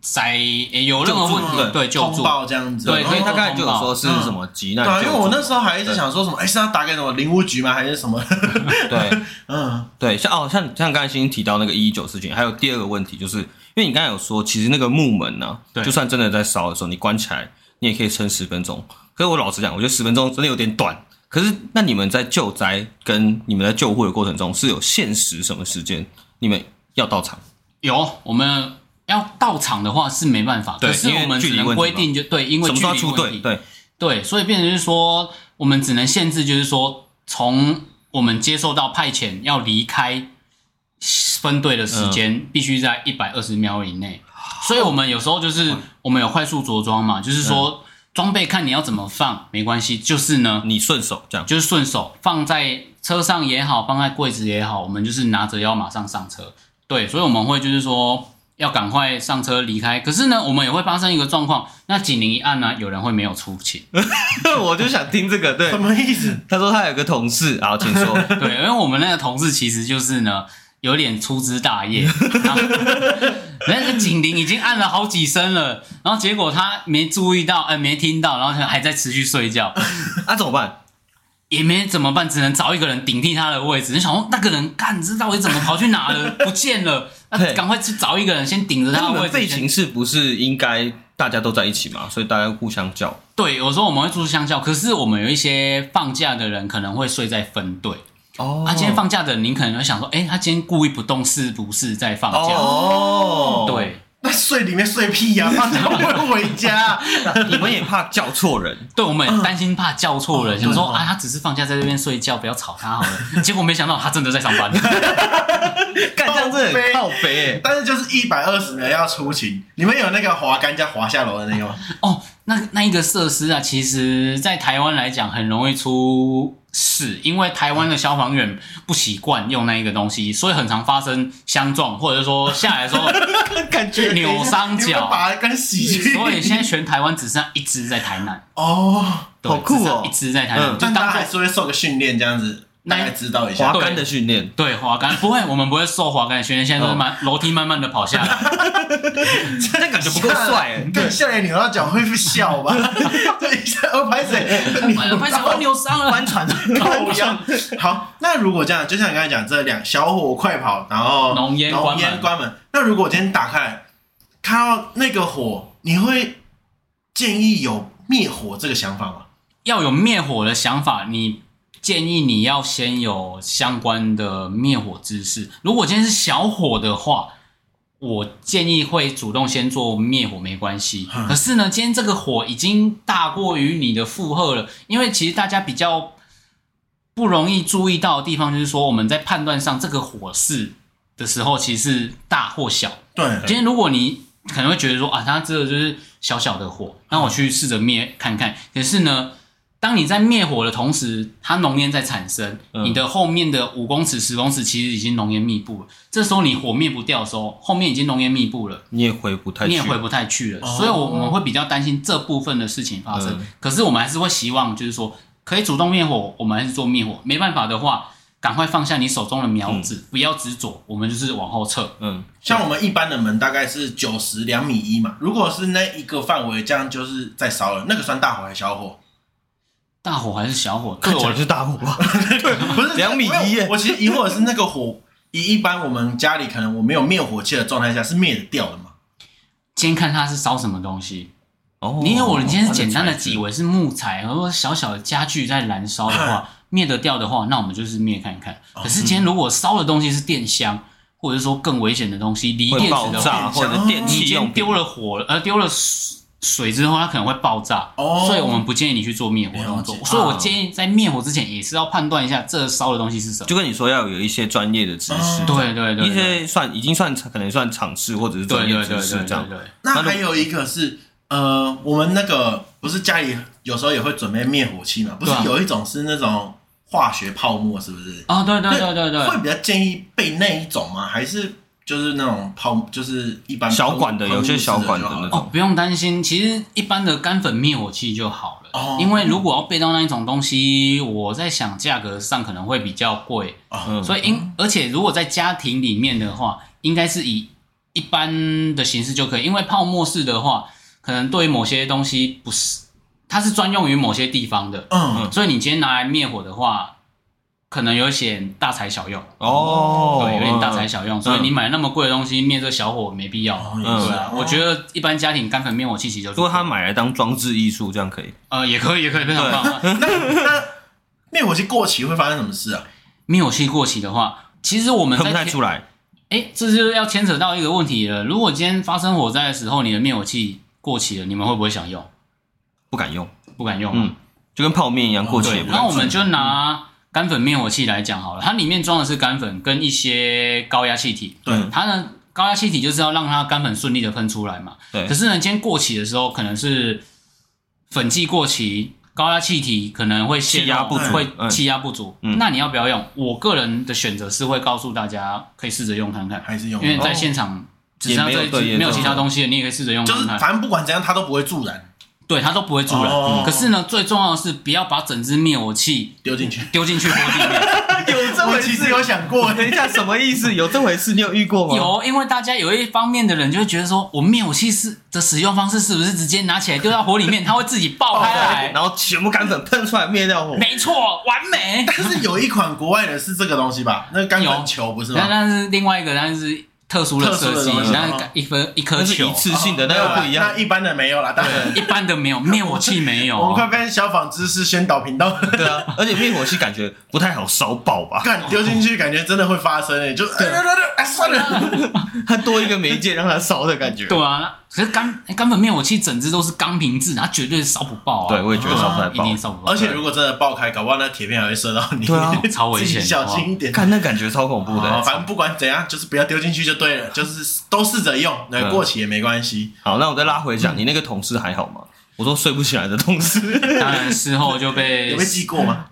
在有任何问题，对，就通报这样子，对，所以他刚才就有说是什么急难，对，因为我那时候还一直想说什么，哎，是要打给什么林务局吗？还是什么？对，嗯，对，像哦，像像刚才欣欣提到那个一一九事情，还有第二个问题，就是因为你刚才有说，其实那个木门呢，就算真的在烧的时候，你关起来，你也可以撑十分钟。可是我老实讲，我觉得十分钟真的有点短。可是那你们在救灾跟你们在救护的过程中，是有限时什么时间你们要到场？有，我们。要到场的话是没办法，可是我们只能规定就对，因为距离问题，对对，所以变成是说，我们只能限制，就是说，从我们接受到派遣要离开分队的时间，必须在一百二十秒以内。所以我们有时候就是我们有快速着装嘛，就是说装备看你要怎么放没关系，就是呢，你顺手这样，就是顺手放在车上也好，放在柜子也好，我们就是拿着要马上上车。对，所以我们会就是说。要赶快上车离开，可是呢，我们也会发生一个状况，那警铃一按呢，有人会没有出勤。我就想听这个，对，什么意思？他说他有个同事，然后请说。对，因为我们那个同事其实就是呢，有点粗枝大叶，然后那个警铃已经按了好几声了，然后结果他没注意到，呃，没听到，然后他还在持续睡觉，那、啊、怎么办？也没怎么办，只能找一个人顶替他的位置。你想说那个人，干，知道我怎么跑去哪了？不见了，那赶快去找一个人先顶着他的位置。备勤室不是应该大家都在一起嘛？所以大家互相叫。对，有时候我们会互相叫，可是我们有一些放假的人可能会睡在分队。哦，他今天放假的人，您可能会想说，哎，他今天故意不动，是不是在放假？哦，对。那睡里面睡屁呀、啊！放假会回家，你们也怕叫错人？对，我们也担心怕叫错人，想说啊，他只是放假在这边睡觉，不要吵他好了。结果没想到他真的在上班，干这样子很靠北。但是就是一百二十人要出勤，你们有那个滑杆加滑下楼的那个吗？哦，那那一个设施啊，其实在台湾来讲很容易出。事因为台湾的消防员不习惯用那一个东西，所以很常发生相撞，或者说 下来的时候感觉扭伤脚，把它洗去。所以现在全台湾只剩下一只在台南。哦，对好酷哦，一只在台南，嗯、就大家还是会受个训练这样子。大概知道一下滑杆的训练，对滑杆不会，我们不会受滑杆的训练，现在都是慢楼梯慢慢的跑下来，真的感觉不够帅哎！对，下来扭到脚会笑吧？对，我拍谁？拍谁？我 扭伤了，翻船了，不一样。好，那如果这样，就像你刚才讲，这两小火快跑，然后浓烟浓烟关门。那如果我今天打开看到那个火，你会建议有灭火这个想法吗？要有灭火的想法，你。建议你要先有相关的灭火知识。如果今天是小火的话，我建议会主动先做灭火，没关系。可是呢，今天这个火已经大过于你的负荷了，因为其实大家比较不容易注意到的地方，就是说我们在判断上这个火势的时候，其实是大或小。对，今天如果你可能会觉得说啊，它这个就是小小的火，那我去试着灭看看。可是呢，当你在灭火的同时，它浓烟在产生，嗯、你的后面的五公尺、十公尺其实已经浓烟密布了。这时候你火灭不掉的时候，后面已经浓烟密布了，你也回不太去，你也回不太去了。所以我们会比较担心这部分的事情发生。嗯、可是我们还是会希望，就是说可以主动灭火，我们还是做灭火。没办法的话，赶快放下你手中的苗子，嗯、不要执着，我们就是往后撤。嗯，像我们一般的门大概是九十两米一嘛，如果是那一个范围，这样就是在烧了，那个算大火还是小火？大火还是小火？看起来是大火吧？对，不是两米一。我其实疑惑的是那个火，一一般我们家里可能我没有灭火器的状态下是灭得掉的吗？先看它是烧什么东西。哦，因为我今天是简单的以为是木材，然后小小的家具在燃烧的话，灭得掉的话，那我们就是灭看看。可是今天如果烧的东西是电箱，或者是说更危险的东西，锂电池的话，或者电器，丢了火，呃，丢了水之后，它可能会爆炸。哦，所以我们不建议你去做灭火动作。所以我建议在灭火之前，也是要判断一下这烧的东西是什么。就跟你说，要有一些专业的知识。对对对，一些算已经算可能算常识或者是专业知识这样。那还有一个是。呃，我们那个不是家里有时候也会准备灭火器嘛？不是有一种是那种化学泡沫，是不是？啊，对对对对对。会比较建议备那一种吗？还是就是那种泡，就是一般小管的，有些小管的那种。哦，不用担心，其实一般的干粉灭火器就好了。哦。因为如果要备到那一种东西，我在想价格上可能会比较贵。哦。所以因而且如果在家庭里面的话，应该是以一般的形式就可以，因为泡沫式的话。可能对于某些东西不是，它是专用于某些地方的，嗯，所以你今天拿来灭火的话，可能有点大材小用哦，对，有点大材小用，所以你买那么贵的东西灭这小火没必要，嗯，对啊，我觉得一般家庭干粉灭火器其实就，如果他买来当装置艺术，这样可以，呃，也可以，也可以，非常棒。那那灭火器过期会发生什么事啊？灭火器过期的话，其实我们看不太出来，哎，这就要牵扯到一个问题了。如果今天发生火灾的时候，你的灭火器过期了，你们会不会想用？不敢用，不敢用。嗯，就跟泡面一样过期。然后我们就拿干粉灭火器来讲好了，它里面装的是干粉跟一些高压气体。对，它呢高压气体就是要让它干粉顺利的喷出来嘛。对。可是呢，今天过期的时候，可能是粉剂过期，高压气体可能会气压不足，会气压不足。那你要不要用？我个人的选择是会告诉大家，可以试着用看看，还是用？因为在现场。只剩下这没有其他东西了，你也可以试着用。就是反正不管怎样，它都不会助燃。对，它都不会助燃。可是呢，最重要的是不要把整支灭火器丢进去，丢进去火里面。有这回事？其实有想过。等一下，什么意思？有这回事？你有遇过吗？有，因为大家有一方面的人就会觉得说，我灭火器是的使用方式是不是直接拿起来丢到火里面，它会自己爆开来，然后全部干粉喷出来灭掉火？没错，完美。但是有一款国外的是这个东西吧？那个干粉球不是吗？那是另外一个，但是。特殊的设计，那一分一颗球，一次性的，那又不一样。那一般的没有啦，当然一般的没有，灭火器没有。我们快变消防知识宣导频道。对啊，而且灭火器感觉不太好烧爆吧？干丢进去，感觉真的会发生诶，就哎算了，它 多一个媒介让它烧的感觉。对啊。可是干干粉灭火器整支都是钢瓶制，它绝对是烧不爆啊！对，我也觉得烧不太爆，一定烧不爆。而且如果真的爆开，搞不好那铁片还会射到你，对啊，超危险，小心一点。看那感觉超恐怖的。反正不管怎样，就是不要丢进去就对了，就是都试着用，那过期也没关系。好，那我再拉回讲，你那个同事还好吗？我说睡不起来的同事，当然事后就被 有被记过吗？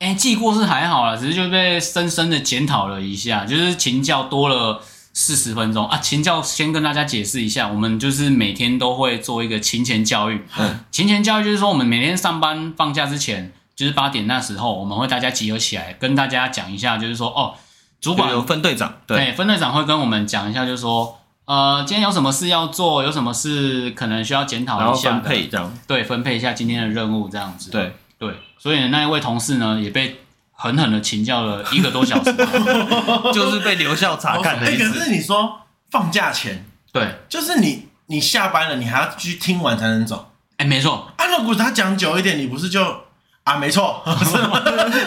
哎，记过是还好啦，只是就被深深的检讨了一下，就是勤教多了。四十分钟啊！勤教先跟大家解释一下，我们就是每天都会做一个勤前教育。嗯，勤前教育就是说，我们每天上班放假之前，就是八点那时候，我们会大家集合起来，跟大家讲一下，就是说，哦，主管有分队长，对，分队长会跟我们讲一下，就是说，呃，今天有什么事要做，有什么事可能需要检讨一下，分配这样，对，分配一下今天的任务这样子。对对，所以那一位同事呢，也被。狠狠的请教了一个多小时，就是被留校查看的意思。可是你说放假前，对，就是你你下班了，你还要去听完才能走。哎，没错。啊，如果他讲久一点，你不是就啊？没错，是吗？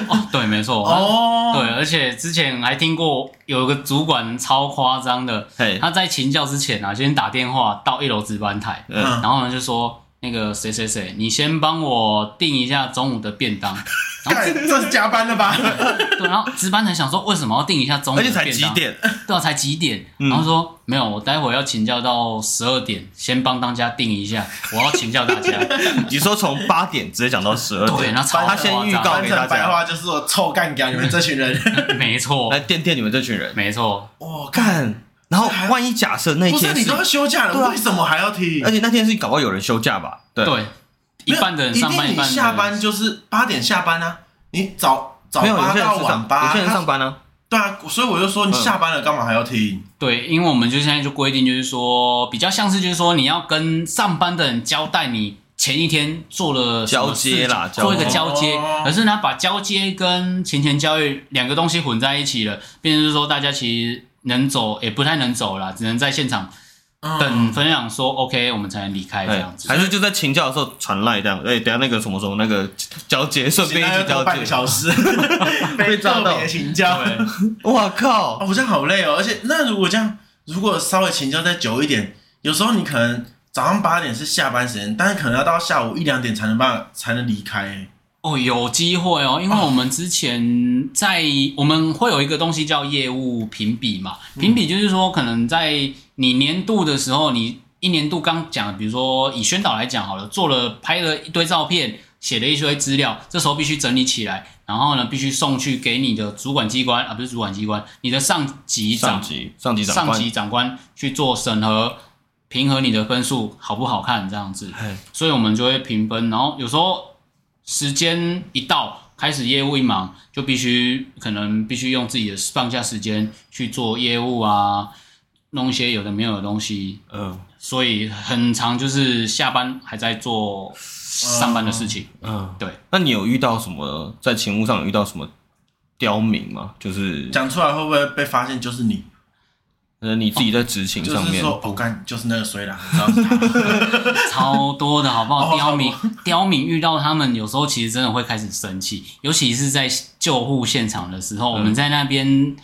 哦，对，没错。哦，对，而且之前还听过有个主管超夸张的，他在请教之前啊，先打电话到一楼值班台，然后呢就说。那个谁谁谁，你先帮我订一下中午的便当。然后这是加班的吧？对，然后值班才想说，为什么要订一下中午的便当？而且才几点？对啊，才几点？然后说没有，我待会儿要请教到十二点，先帮当家订一下。我要请教大家。你说从八点直接讲到十二点？对，那超他先预告给大家。白话就是我臭干掉你们这群人。没错，来电电你们这群人。没错，我干。然后万一假设那天是，不是你都要休假了，为什么还要听？而且那天是搞不好有人休假吧？对，一半的人上班，一半下班就是八点下班啊。你早早八到晚八，有些人上班呢。对啊，所以我就说你下班了干嘛还要听？对，因为我们就现在就规定，就是说比较像是就是说你要跟上班的人交代你前一天做了交接啦，做一个交接。可是呢，把交接跟钱钱交易两个东西混在一起了，变成是说大家其实能走也不太能走了，只能在现场。等分享说 OK，我们才能离开这样子，还是就在请教的时候传赖这样？哎，等下那个什么时候那个交接顺便一起交接，半个小时 被特别请教。我靠，我这样好累哦！而且那如果这样，如果稍微请教再久一点，有时候你可能早上八点是下班时间，但是可能要到下午一两点才能办才能离开。哦，有机会哦，因为我们之前在我们会有一个东西叫业务评比嘛，评比就是说可能在。你年度的时候，你一年度刚讲，比如说以宣导来讲好了，做了拍了一堆照片，写了一堆资料，这时候必须整理起来，然后呢，必须送去给你的主管机关啊，不是主管机关，你的上级长上级。上级长官上级长官去做审核，平衡你的分数好不好看这样子，嘿。所以我们就会评分，然后有时候时间一到，开始业务一忙，就必须可能必须用自己的放假时间去做业务啊。弄一些有的没有的东西，嗯，所以很长就是下班还在做上班的事情，嗯，对。那你有遇到什么在勤务上有遇到什么刁民吗？就是讲出来会不会被发现就是你？呃，你自己在执勤上面，说我干就是那个衰啦，超多的好不好？刁民，刁民遇到他们有时候其实真的会开始生气，尤其是在救护现场的时候，我们在那边。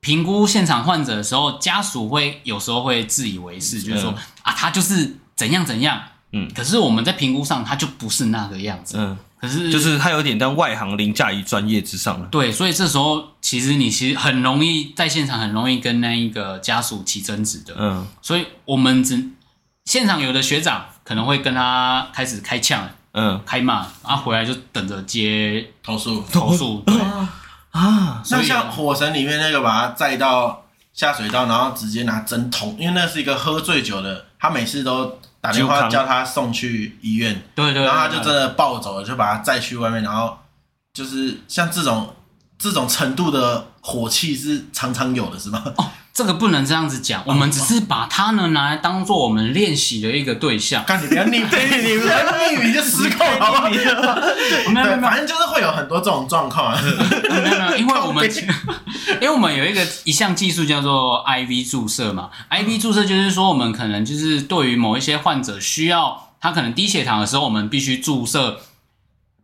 评估现场患者的时候，家属会有时候会自以为是，就是说、嗯、啊，他就是怎样怎样，嗯，可是我们在评估上他就不是那个样子，嗯，可是就是他有点在外行凌驾于专业之上了，对，所以这时候其实你其实很容易在现场很容易跟那一个家属起争执的，嗯，所以我们只现场有的学长可能会跟他开始开呛，嗯，开骂，然后回来就等着接投诉，投诉，对。啊，那像火神里面那个，把他载到下水道，然后直接拿针捅，因为那是一个喝醉酒的，他每次都打电话叫他送去医院，对对，然后他就真的暴走了，就把他载去外面，然后就是像这种这种程度的火气是常常有的，是吗？哦这个不能这样子讲，我们只是把它呢拿来当做我们练习的一个对象。干你不要你对你不要匿名就失控好不好？没有没有，反正就是会有很多这种状况。没有没有，因为我们 因为我们有一个一项技术叫做 IV 注射嘛，IV 注射就是说我们可能就是对于某一些患者需要他可能低血糖的时候，我们必须注射，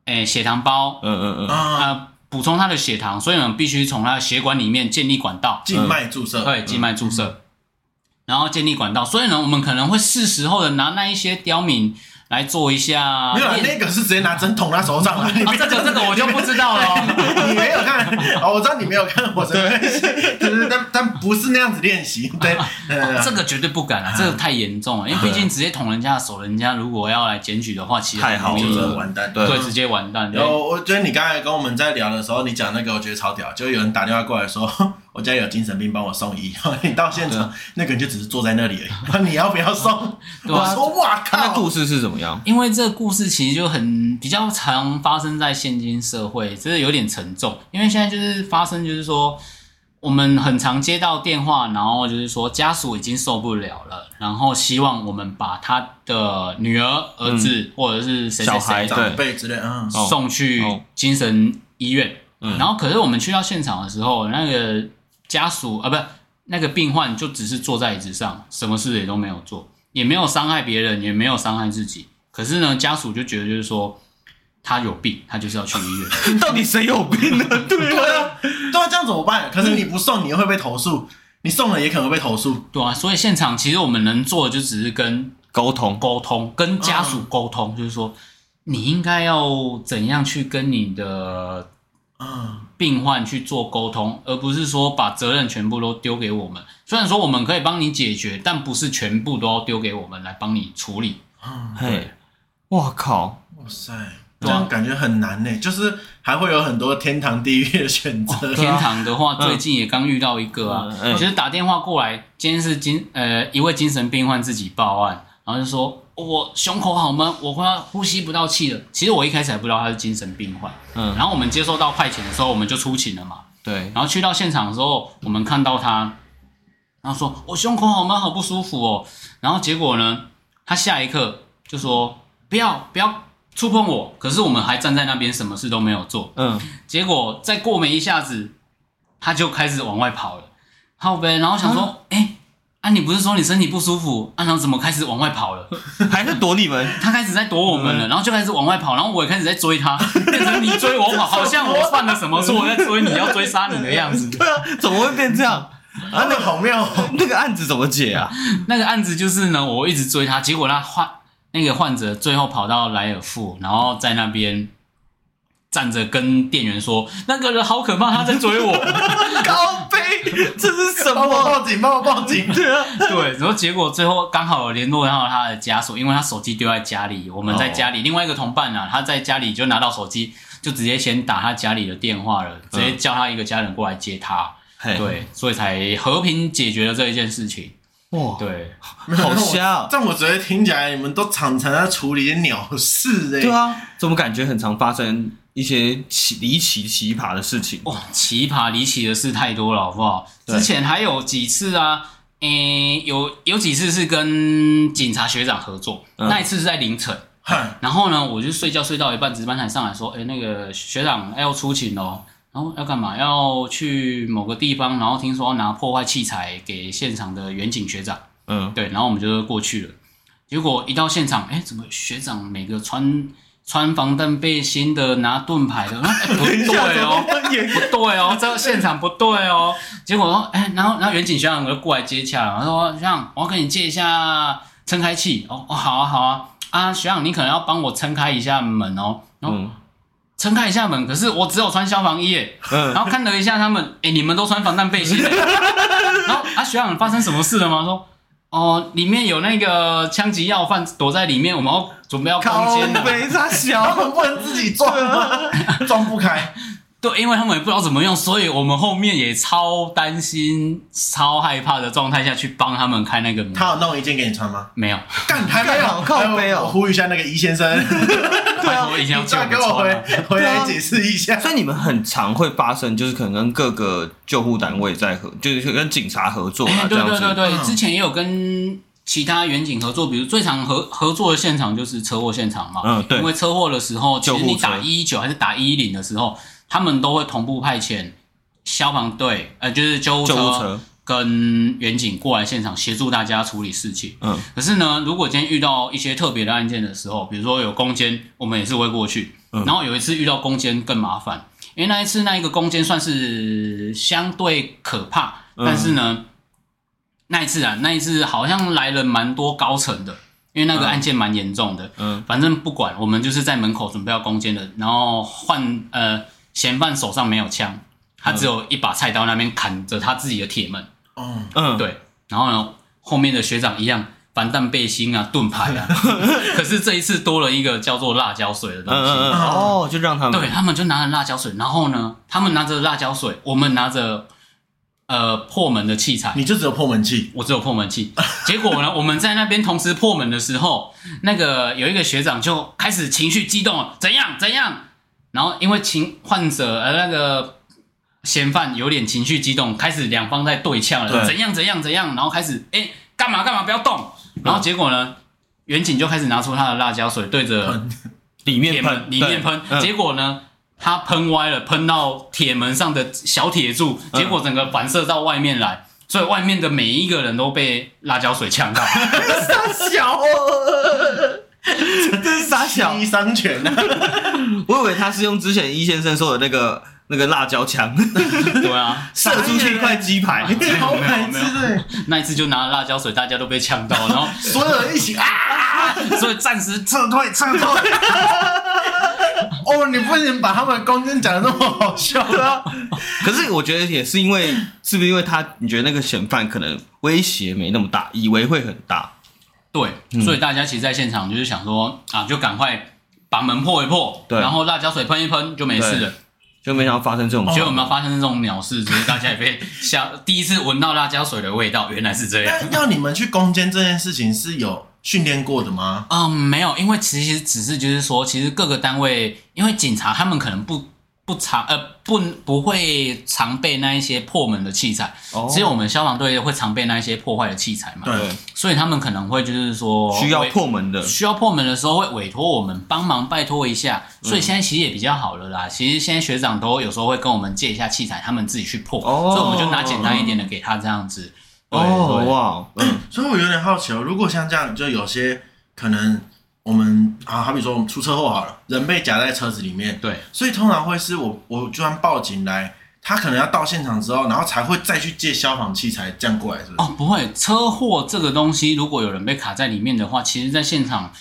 诶血糖包，嗯嗯嗯啊。补充他的血糖，所以我们必须从他的血管里面建立管道，静脉注射，对，静脉注射，嗯、然后建立管道。所以呢，我们可能会是时候的拿那一些刁民。来做一下，没有那个是直接拿针捅他手上了。啊，这个这个我就不知道了。你没有看哦，我知道你没有看我对，就是但但不是那样子练习。对，这个绝对不敢啊，这个太严重了，因为毕竟直接捅人家的手，人家如果要来检举的话，其实太好了，完蛋，对，直接完蛋。然后我觉得你刚才跟我们在聊的时候，你讲那个我觉得超屌，就有人打电话过来说。我家有精神病，帮我送医。你到现场，那个人就只是坐在那里而已。你要不要送？我说哇靠！那故事是怎么样？因为这个故事其实就很比较常发生在现今社会，就是有点沉重。因为现在就是发生，就是说我们很常接到电话，然后就是说家属已经受不了了，然后希望我们把他的女儿、儿子或者是谁谁谁长辈之类，嗯，送去精神医院。然后可是我们去到现场的时候，那个。家属啊，不那个病患，就只是坐在椅子上，什么事也都没有做，也没有伤害别人，也没有伤害自己。可是呢，家属就觉得就是说他有病，他就是要去医院。到底谁有病呢？对啊，对啊，这样怎么办？可是你不送，你又会被投诉；你送了，也可能会被投诉。对啊，所以现场其实我们能做的就只是跟沟通、沟通，跟家属沟通，就是说你应该要怎样去跟你的。嗯，病患去做沟通，而不是说把责任全部都丢给我们。虽然说我们可以帮你解决，但不是全部都要丢给我们来帮你处理。嗯，嘿，哇靠，哇塞，这样感觉很难呢。就是还会有很多天堂地狱的选择。哦，天堂的话，最近也刚遇到一个啊，其实打电话过来，今天是精呃一位精神病患自己报案，然后就说我胸口好闷，我快要呼吸不到气了。其实我一开始还不知道他是精神病患。嗯，然后我们接收到派遣的时候，我们就出勤了嘛。对，然后去到现场的时候，我们看到他，然后说我胸口好闷，好不舒服哦。然后结果呢，他下一刻就说不要不要触碰我。可是我们还站在那边，什么事都没有做。嗯，结果再过没一下子，他就开始往外跑了。好呗，然后想说，哎、嗯。啊，你不是说你身体不舒服？啊，然后怎么开始往外跑了？还是躲你们？他开始在躲我们了，然后就开始往外跑，然后我也开始在追他，变成你追我跑，好像我犯了什么错，我在追你要追杀你的样子。对啊，怎么会变这样？啊，那个好妙，那个案子怎么解啊？那个案子就是呢，我一直追他，结果他患那个患者最后跑到莱尔富，然后在那边。站着跟店员说：“那个人好可怕，他在追我。”高飞，这是什么？帮我报警！帮我报警！对啊，对。然后结果最后刚好有联络到他的家属，因为他手机丢在家里，我们在家里。另外一个同伴啊，他在家里就拿到手机，就直接先打他家里的电话了，直接叫他一个家人过来接他。对，所以才和平解决了这一件事情。哇，对，好瞎！但我觉得听起来你们都常常在处理鸟事哎。对啊，怎么感觉很常发生？一些奇离奇奇葩的事情哇，奇葩离奇的事太多了，好不好？之前还有几次啊，诶、欸，有有几次是跟警察学长合作，嗯、那一次是在凌晨，嗯、然后呢，我就睡觉睡到一半，值班台上来说，诶、欸，那个学长要出勤哦，然后要干嘛？要去某个地方，然后听说要拿破坏器材给现场的远景学长，嗯，对，然后我们就过去了，结果一到现场，诶、欸，怎么学长每个穿。穿防弹背心的，拿盾牌的，欸、不对哦，不对哦，这个现场不对哦。结果说，哎、欸，然后，然后远景学长就过来接洽了，他说，学长，我要跟你借一下撑开器。哦哦，好啊，好啊，啊，学长，你可能要帮我撑开一下门哦。然后，撑、嗯、开一下门，可是我只有穿消防衣耶。嗯、然后看了一下他们，哎、欸，你们都穿防弹背心。然后啊，学长，发生什么事了吗？说。哦，里面有那个枪击要犯躲在里面，我们要准备要攻坚了。没啥小，不能自己撞吗？撞不开。对，因为他们也不知道怎么用，所以我们后面也超担心、超害怕的状态下去帮他们开那个门。他有弄一件给你穿吗？没有，干还没有，靠没有。我呼吁一下那个易先生，对啊，我以前要叫给我回回来解释一下。所以你们很常会发生，就是可能跟各个救护单位在合，就是跟警察合作啊。对对对对，之前也有跟其他远景合作，比如最常合合作的现场就是车祸现场嘛。嗯，对。因为车祸的时候，其实你打一一九还是打一一零的时候。他们都会同步派遣消防队，呃，就是救护车跟远警过来现场协助大家处理事情。嗯，可是呢，如果今天遇到一些特别的案件的时候，比如说有攻坚，我们也是会过去。嗯，然后有一次遇到攻坚更麻烦，因为那一次那一个攻坚算是相对可怕，嗯，但是呢，那一次啊，那一次好像来了蛮多高层的，因为那个案件蛮严重的。嗯，反正不管，我们就是在门口准备要攻坚的，然后换呃。嫌犯手上没有枪，他只有一把菜刀，那边砍着他自己的铁门。嗯嗯，对。然后呢，后面的学长一样，防弹背心啊，盾牌啊。可是这一次多了一个叫做辣椒水的东西。嗯嗯哦，就让他们。对，他们就拿着辣椒水，然后呢，他们拿着辣椒水，我们拿着呃破门的器材。你就只有破门器，我只有破门器。结果呢，我们在那边同时破门的时候，那个有一个学长就开始情绪激动了，怎样怎样？然后因为情患者呃那个嫌犯有点情绪激动，开始两方在对呛了，对。怎样怎样怎样，然后开始哎干嘛干嘛不要动，然后结果呢，远景就开始拿出他的辣椒水对着里面喷里面喷，结果呢他喷歪了，喷到铁门上的小铁柱，结果整个反射到外面来，所以外面的每一个人都被辣椒水呛到，傻小 这是啥小？七伤拳呢？我以为他是用之前易先生说的那个那个辣椒枪。对啊，射出去一块鸡排。没有没有没有，那一次就拿了辣椒水，大家都被呛到，然后所有人一起啊，所以暂时撤退撤退。哦，你不能把他们攻坚讲的那么好笑啊！可是我觉得也是因为，是不是因为他你觉得那个嫌犯可能威胁没那么大，以为会很大。对，所以大家其实在现场就是想说啊，就赶快把门破一破，对然后辣椒水喷一喷就没事了。就没想到发生这种，结果我们要发生这种鸟事，就是大家也被吓，第一次闻到辣椒水的味道，原来是这样。要你们去攻坚这件事情是有训练过的吗？嗯，没有，因为其实只是就是说，其实各个单位，因为警察他们可能不。不常呃不不会常备那一些破门的器材，哦、只有我们消防队会常备那一些破坏的器材嘛。对，所以他们可能会就是说需要破门的，需要破门的时候会委托我们帮忙拜托一下。所以现在其实也比较好了啦。嗯、其实现在学长都有时候会跟我们借一下器材，他们自己去破，哦、所以我们就拿简单一点的给他这样子。哦，哇，嗯，所以我有点好奇哦，如果像这样，就有些可能。我们啊，好比说我们出车祸好了，人被夹在车子里面，对，所以通常会是我我就算报警来，他可能要到现场之后，然后才会再去借消防器材这样过来，是不是？哦，不会，车祸这个东西，如果有人被卡在里面的话，其实在现场，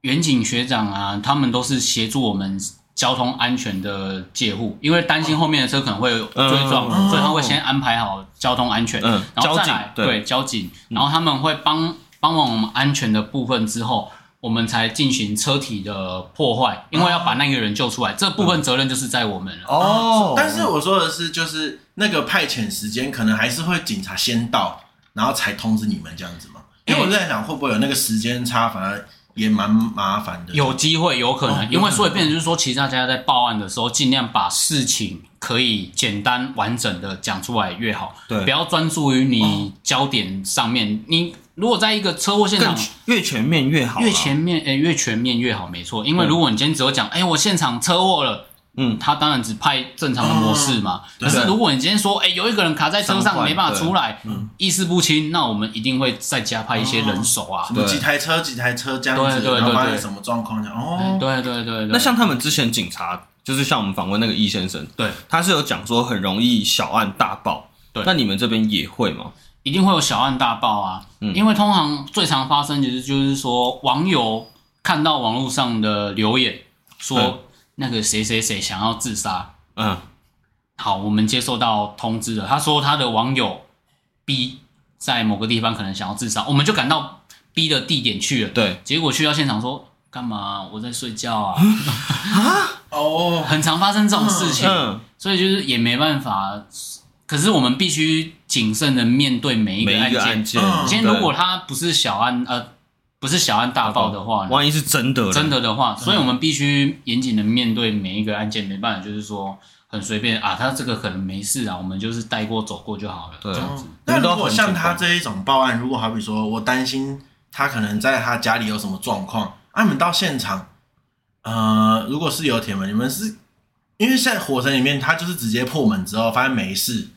远景学长啊，他们都是协助我们交通安全的介护，因为担心后面的车可能会追撞，嗯、所以他会先安排好交通安全，嗯，然后再来对，对交警，然后他们会帮帮忙我们安全的部分之后。我们才进行车体的破坏，因为要把那个人救出来，这部分责任就是在我们了。哦，但是我说的是，就是那个派遣时间可能还是会警察先到，然后才通知你们这样子嘛？因为我在想，会不会有那个时间差，反而也蛮麻烦的。有机会，有可能，因为所以变成就是说，其实大家在报案的时候，尽量把事情可以简单完整的讲出来越好，对，不要专注于你焦点上面，你。如果在一个车祸现场，越全面越好，越全面诶、欸，越全面越好，没错。因为如果你今天只有讲，哎、欸，我现场车祸了，嗯，他当然只派正常的模式嘛。可、嗯、是如果你今天说，哎、欸，有一个人卡在车上没办法出来，嗯，意识不清，那我们一定会再加派一些人手啊，什么几台车几台车这样子，对对对对，发生什么状况这样哦，对对对对。那像他们之前警察，就是像我们访问那个易先生，对，他是有讲说很容易小案大爆，对，那你们这边也会吗？一定会有小案大爆啊，嗯、因为通常最常发生其实就是说，网友看到网络上的留言，说、嗯、那个谁谁谁想要自杀，嗯，好，我们接收到通知了，他说他的网友 B 在某个地方可能想要自杀，我们就赶到 B 的地点去了，对，结果去到现场说干嘛？我在睡觉啊，啊，哦，很常发生这种事情，嗯、所以就是也没办法。可是我们必须谨慎的面对每一个案件。案件嗯、今天如果它不是小案，呃，不是小案大爆的话，万一是真的，真的的话，所以我们必须严谨的面对每一个案件。没办法，就是说很随便啊，他这个可能没事啊，我们就是带过走过就好了。对，这样子。那如果像他这一种报案，如果好比说我担心他可能在他家里有什么状况，啊，你们到现场，呃，如果是有铁门，你们是因为现在火神里面，他就是直接破门之后发现没事。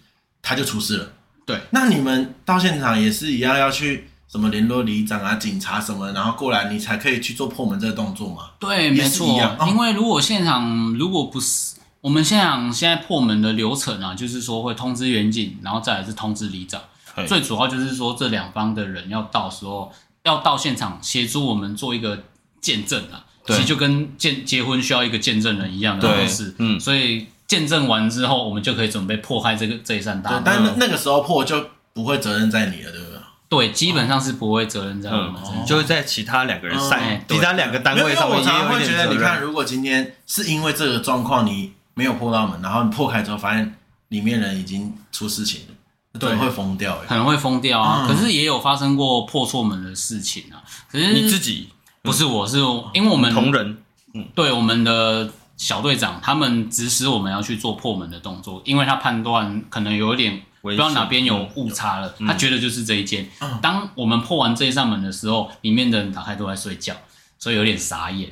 他就出事了，对。那你们到现场也是一样要去什么联络里长啊、警察什么，然后过来你才可以去做破门这个动作嘛？对，没错。因为如果现场如果不是我们现场现在破门的流程啊，就是说会通知远警，然后再来是通知里长。最主要就是说这两方的人要到时候要到现场协助我们做一个见证啊，其实就跟见结婚需要一个见证人一样的方式。嗯，所以。见证完之后，我们就可以准备破开这个这一扇大门。但那那个时候破就不会责任在你了，对不对？对，基本上是不会责任在我们，嗯、就会在其他两个人上，嗯、其他两个单位上面。我常常会觉得，你看，如果今天是因为这个状况你没有破到门，然后你破开之后发现里面人已经出事情了，对，会疯掉，可能会疯掉啊。嗯、可是也有发生过破错门的事情啊。可是你自己不是，我是因为我们同仁，嗯，对我们的。小队长他们指使我们要去做破门的动作，因为他判断可能有一点不知道哪边有误差了，嗯、他觉得就是这一间。嗯、当我们破完这一扇门的时候，里面的人打开都在睡觉，所以有点傻眼。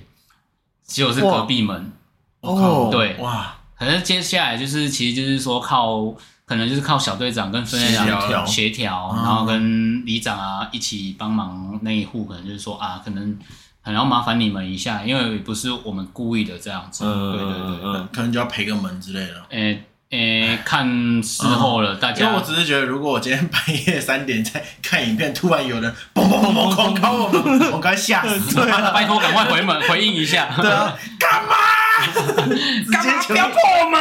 结果是隔壁门哦，对哇，可是接下来就是其实就是说靠，可能就是靠小队长跟分队长协调，然后跟里长啊一起帮忙那一户，可能就是说啊可能。很要麻烦你们一下，因为不是我们故意的这样子，嗯、对对对，嗯、可能就要赔个门之类的。诶诶、欸欸，看事后了，嗯、大家。因为我只是觉得，如果我今天半夜三点在看影片，突然有人 嘣嘣嘣嘣狂敲 我们，我该吓死。对、啊，拜托赶快回门回应一下。对啊，干嘛？干嘛不要破门？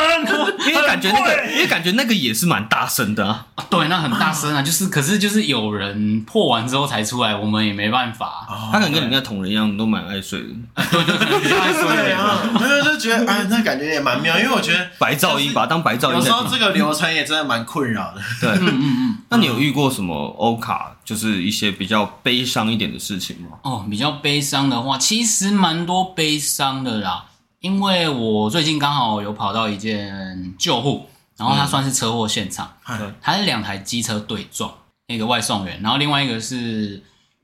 因为感觉那个，因为感觉那个也是蛮大声的啊。对，那很大声啊，就是，可是就是有人破完之后才出来，我们也没办法。他可能跟你那同仁一样，都蛮爱睡的。对对对，比较爱睡。对啊，没有就觉得哎，那感觉也蛮妙，因为我觉得白噪音把它当白噪音。有时候这个流程也真的蛮困扰的。对，嗯嗯嗯。那你有遇过什么欧卡，就是一些比较悲伤一点的事情吗？哦，比较悲伤的话，其实蛮多悲伤的啦。因为我最近刚好有跑到一件救护，然后它算是车祸现场，嗯、它是两台机车对撞，那个外送员，然后另外一个是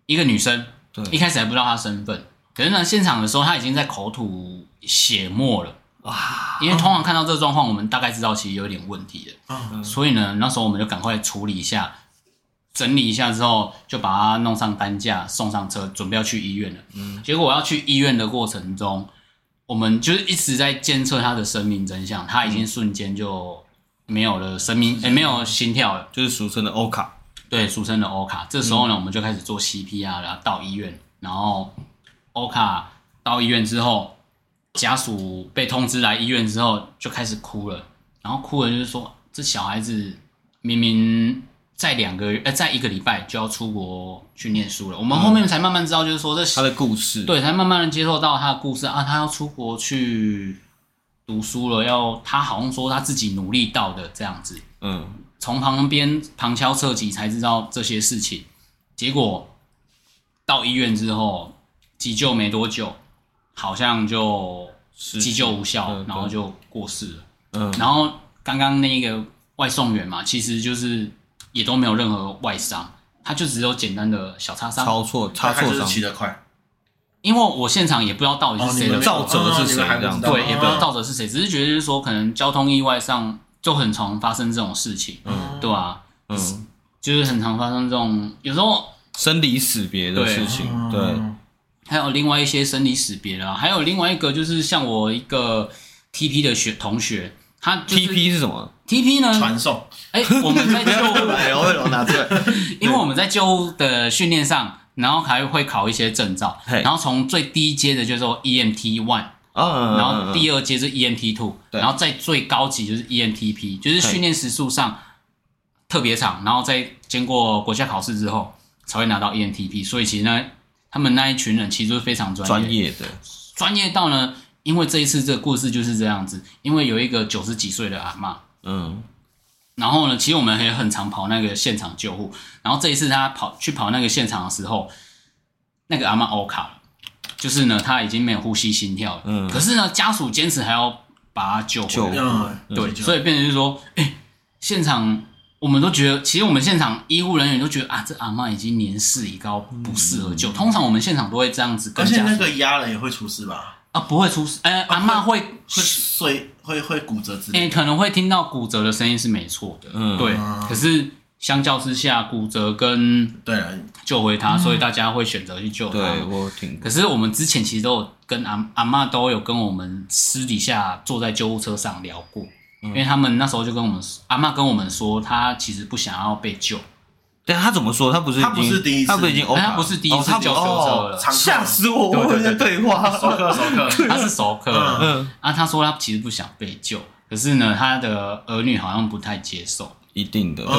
一个女生，对，一开始还不知道她身份，可是呢，现场的时候她已经在口吐血沫了，哇！因为通常看到这个状况，我们大概知道其实有点问题了，嗯，所以呢，那时候我们就赶快处理一下，整理一下之后，就把她弄上担架，送上车，准备要去医院了。嗯，结果我要去医院的过程中。我们就是一直在监测他的生命真相，他已经瞬间就没有了生命，没有心跳了，就是俗称的欧卡。对，俗称的欧卡。这时候呢，我们就开始做 CPR，然后到医院，然后欧卡到医院之后，家属被通知来医院之后就开始哭了，然后哭了就是说，这小孩子明明。在两个月，呃，在一个礼拜就要出国去念书了。我们后面才慢慢知道，就是说这他的故事，对，才慢慢的接受到他的故事啊，他要出国去读书了，要他好像说他自己努力到的这样子，嗯，从旁边旁敲侧击才知道这些事情，结果到医院之后急救没多久，好像就急救无效，然后就过世了。嗯，然后刚刚那个外送员嘛，其实就是。也都没有任何外伤，他就只有简单的小擦伤。超错，擦错伤。骑得快，因为我现场也不知道到底是谁的肇责是谁，对，也不知道肇责是谁，只是觉得就是说，可能交通意外上就很常发生这种事情，嗯，对啊，嗯，就是很常发生这种，有时候生离死别的事情，对，还有另外一些生离死别的，还有另外一个就是像我一个 TP 的学同学。他 TP 是什么？TP 呢？传送。哎，我们在救护，我为什么拿出来？因为我们在救护的训练上，然后还会考一些证照，然后从最低阶的就是说 EMT one，然后第二阶是 EMT two，然后在最高级就是 EMTP，就是训练时数上特别长，然后在经过国家考试之后才会拿到 EMTP，所以其实呢，他们那一群人其实都是非常专业，专业的，专业到呢。因为这一次这个故事就是这样子，因为有一个九十几岁的阿嬷，嗯，然后呢，其实我们也很常跑那个现场救护，然后这一次他跑去跑那个现场的时候，那个阿嬷欧卡了，就是呢，他已经没有呼吸心跳了，嗯，可是呢，家属坚持还要把他救回来，救对，所以变成就是说，哎，现场我们都觉得，其实我们现场医护人员都觉得啊，这阿嬷已经年事已高，不适合救。通常我们现场都会这样子跟，而且那个压人也会出事吧？啊，不会出事，哎、欸，阿嬷会会碎，会会骨折之类的，哎、欸，可能会听到骨折的声音是没错的，嗯，对。可是相较之下，骨折跟对救回他，所以大家会选择去救他。对，我听。可是我们之前其实都有跟阿阿嬷都有跟我们私底下坐在救护车上聊过，嗯、因为他们那时候就跟我们阿嬷跟我们说，他其实不想要被救。对，他怎么说？他不是，他不是第一次，他不是已经，他不是第一次救救了，吓死我！我们的对话，熟客，熟客，他是熟客。嗯，啊，他说他其实不想被救，可是呢，他的儿女好像不太接受。一定的，对，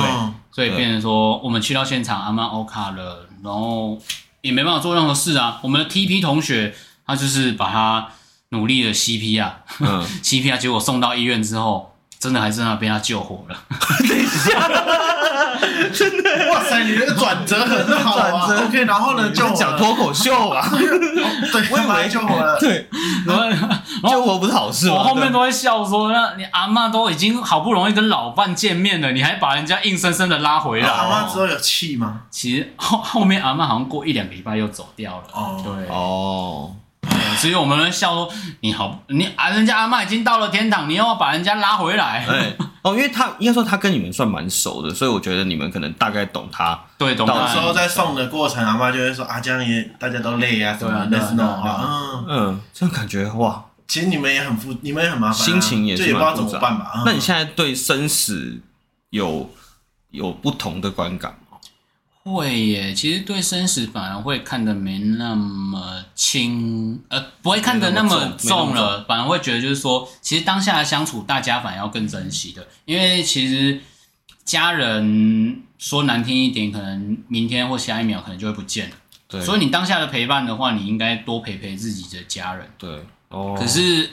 所以变成说，我们去到现场，阿妈欧卡了，然后也没办法做任何事啊。我们的 TP 同学，他就是把他努力的 CPR，嗯，CPR，结果送到医院之后。真的还是那被他救活了。等一下，真的，哇塞，你那个转折很好啊。OK，然后呢，就讲脱口秀啊。对，我以为救活了。对，然后救活不是好事吗？我后面都会笑说，那你阿嬷都已经好不容易跟老伴见面了，你还把人家硬生生的拉回来。阿嬷之后有气吗？其实后后面阿嬷好像过一两个礼拜又走掉了。哦，对，哦。所以我们笑说，你好，你啊，人家阿嬷已经到了天堂，你又要把人家拉回来。对，哦，因为他应该说他跟你们算蛮熟的，所以我觉得你们可能大概懂他。对，懂。到时候在送的过程，阿嬷就会说啊，这样也大家都累啊，什么类似那种话。嗯嗯，这样感觉哇，其实你们也很负，你们也很麻烦，心情也是也不知道怎么办吧。那你现在对生死有有不同的观感吗？会耶，其实对生死反而会看得没那么轻，呃，不会看得那么重了，重反而会觉得就是说，其实当下的相处，大家反而要更珍惜的，因为其实家人说难听一点，可能明天或下一秒可能就会不见了。对，所以你当下的陪伴的话，你应该多陪陪自己的家人。对，哦。可是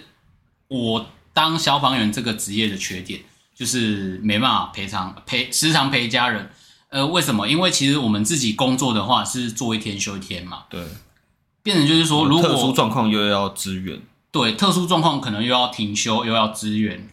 我当消防员这个职业的缺点，就是没办法陪常陪时常陪家人。呃，为什么？因为其实我们自己工作的话是做一天休一天嘛。对。变成就是说，如果特殊状况又要支援，对，特殊状况可能又要停休，又要支援。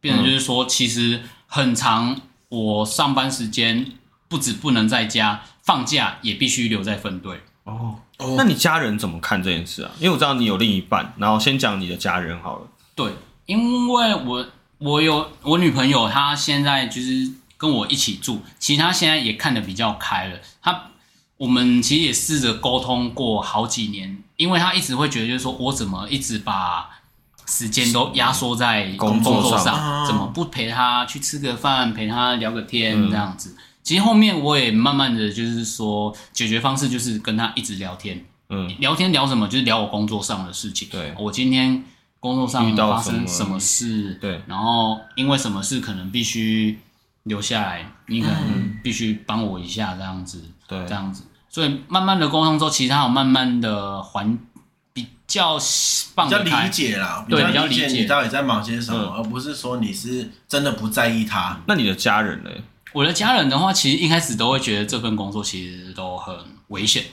变成就是说，其实很长，我上班时间不止不能在家，放假也必须留在分队。哦。那你家人怎么看这件事啊？因为我知道你有另一半，然后先讲你的家人好了。对，因为我我有我女朋友，她现在就是。跟我一起住，其实他现在也看得比较开了。他，我们其实也试着沟通过好几年，因为他一直会觉得，就是说我怎么一直把时间都压缩在工作上，作上怎么不陪他去吃个饭，陪他聊个天这样子。嗯、其实后面我也慢慢的就是说，解决方式就是跟他一直聊天。嗯，聊天聊什么？就是聊我工作上的事情。对，我今天工作上发生什么事？对，然后因为什么事可能必须。留下来，你可能必须帮我一下，这样子，嗯、对，这样子，所以慢慢的沟通之后，其实他有慢慢的还比较放比较理解啦，对，比较理解你到底在忙些什么，嗯、而不是说你是真的不在意他。那你的家人呢？我的家人的话，其实一开始都会觉得这份工作其实都很危险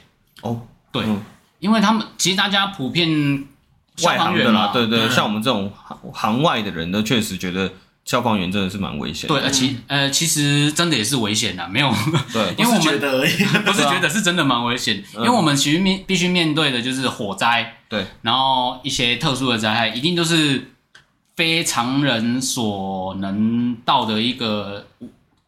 哦，对，嗯、因为他们其实大家普遍外行的啦，对对，对，像我们这种行外的人呢确实觉得。消防员真的是蛮危险的。对，而其呃，其实真的也是危险的，没有。对，因为我们觉得而已，不是觉得是真的蛮危险，因为我们其实面必须面对的就是火灾，对，然后一些特殊的灾害，一定都是非常人所能到的一个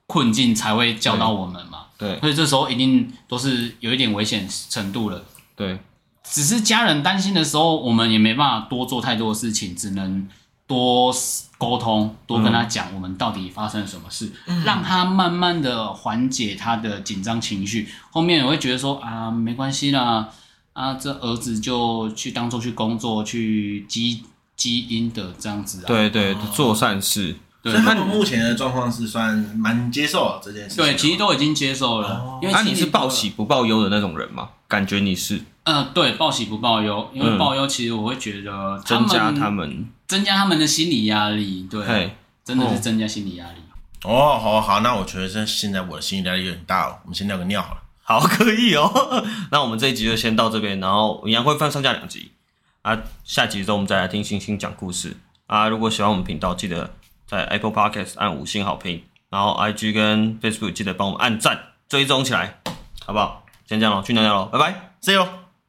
困境才会叫到我们嘛。对，所以这时候一定都是有一点危险程度了。对，只是家人担心的时候，我们也没办法多做太多的事情，只能。多沟通，多跟他讲我们到底发生了什么事，嗯、让他慢慢的缓解他的紧张情绪。后面我会觉得说啊，没关系啦，啊，这儿子就去当做去工作，去积积阴德这样子啊。对对，做善事。对，所以他们目前的状况是算蛮接受这件事。对，其实都已经接受了。哦、因为、啊、你是报喜不报忧的那种人吗？感觉你是。嗯、呃，对，报喜不报忧，因为报忧其实我会觉得增加他们。增加他们的心理压力，对，真的是增加心理压力。哦，好好，那我觉得这现在我的心理压力有点大了，我们先尿个尿好了。好，可以哦。那我们这一集就先到这边，然后一样会放上下两集啊。下集之后我们再来听星星讲故事啊。如果喜欢我们频道，记得在 Apple Podcast 按五星好评，然后 IG 跟 Facebook 记得帮我们按赞追踪起来，好不好？先这样喽，去尿尿喽，拜拜，See you。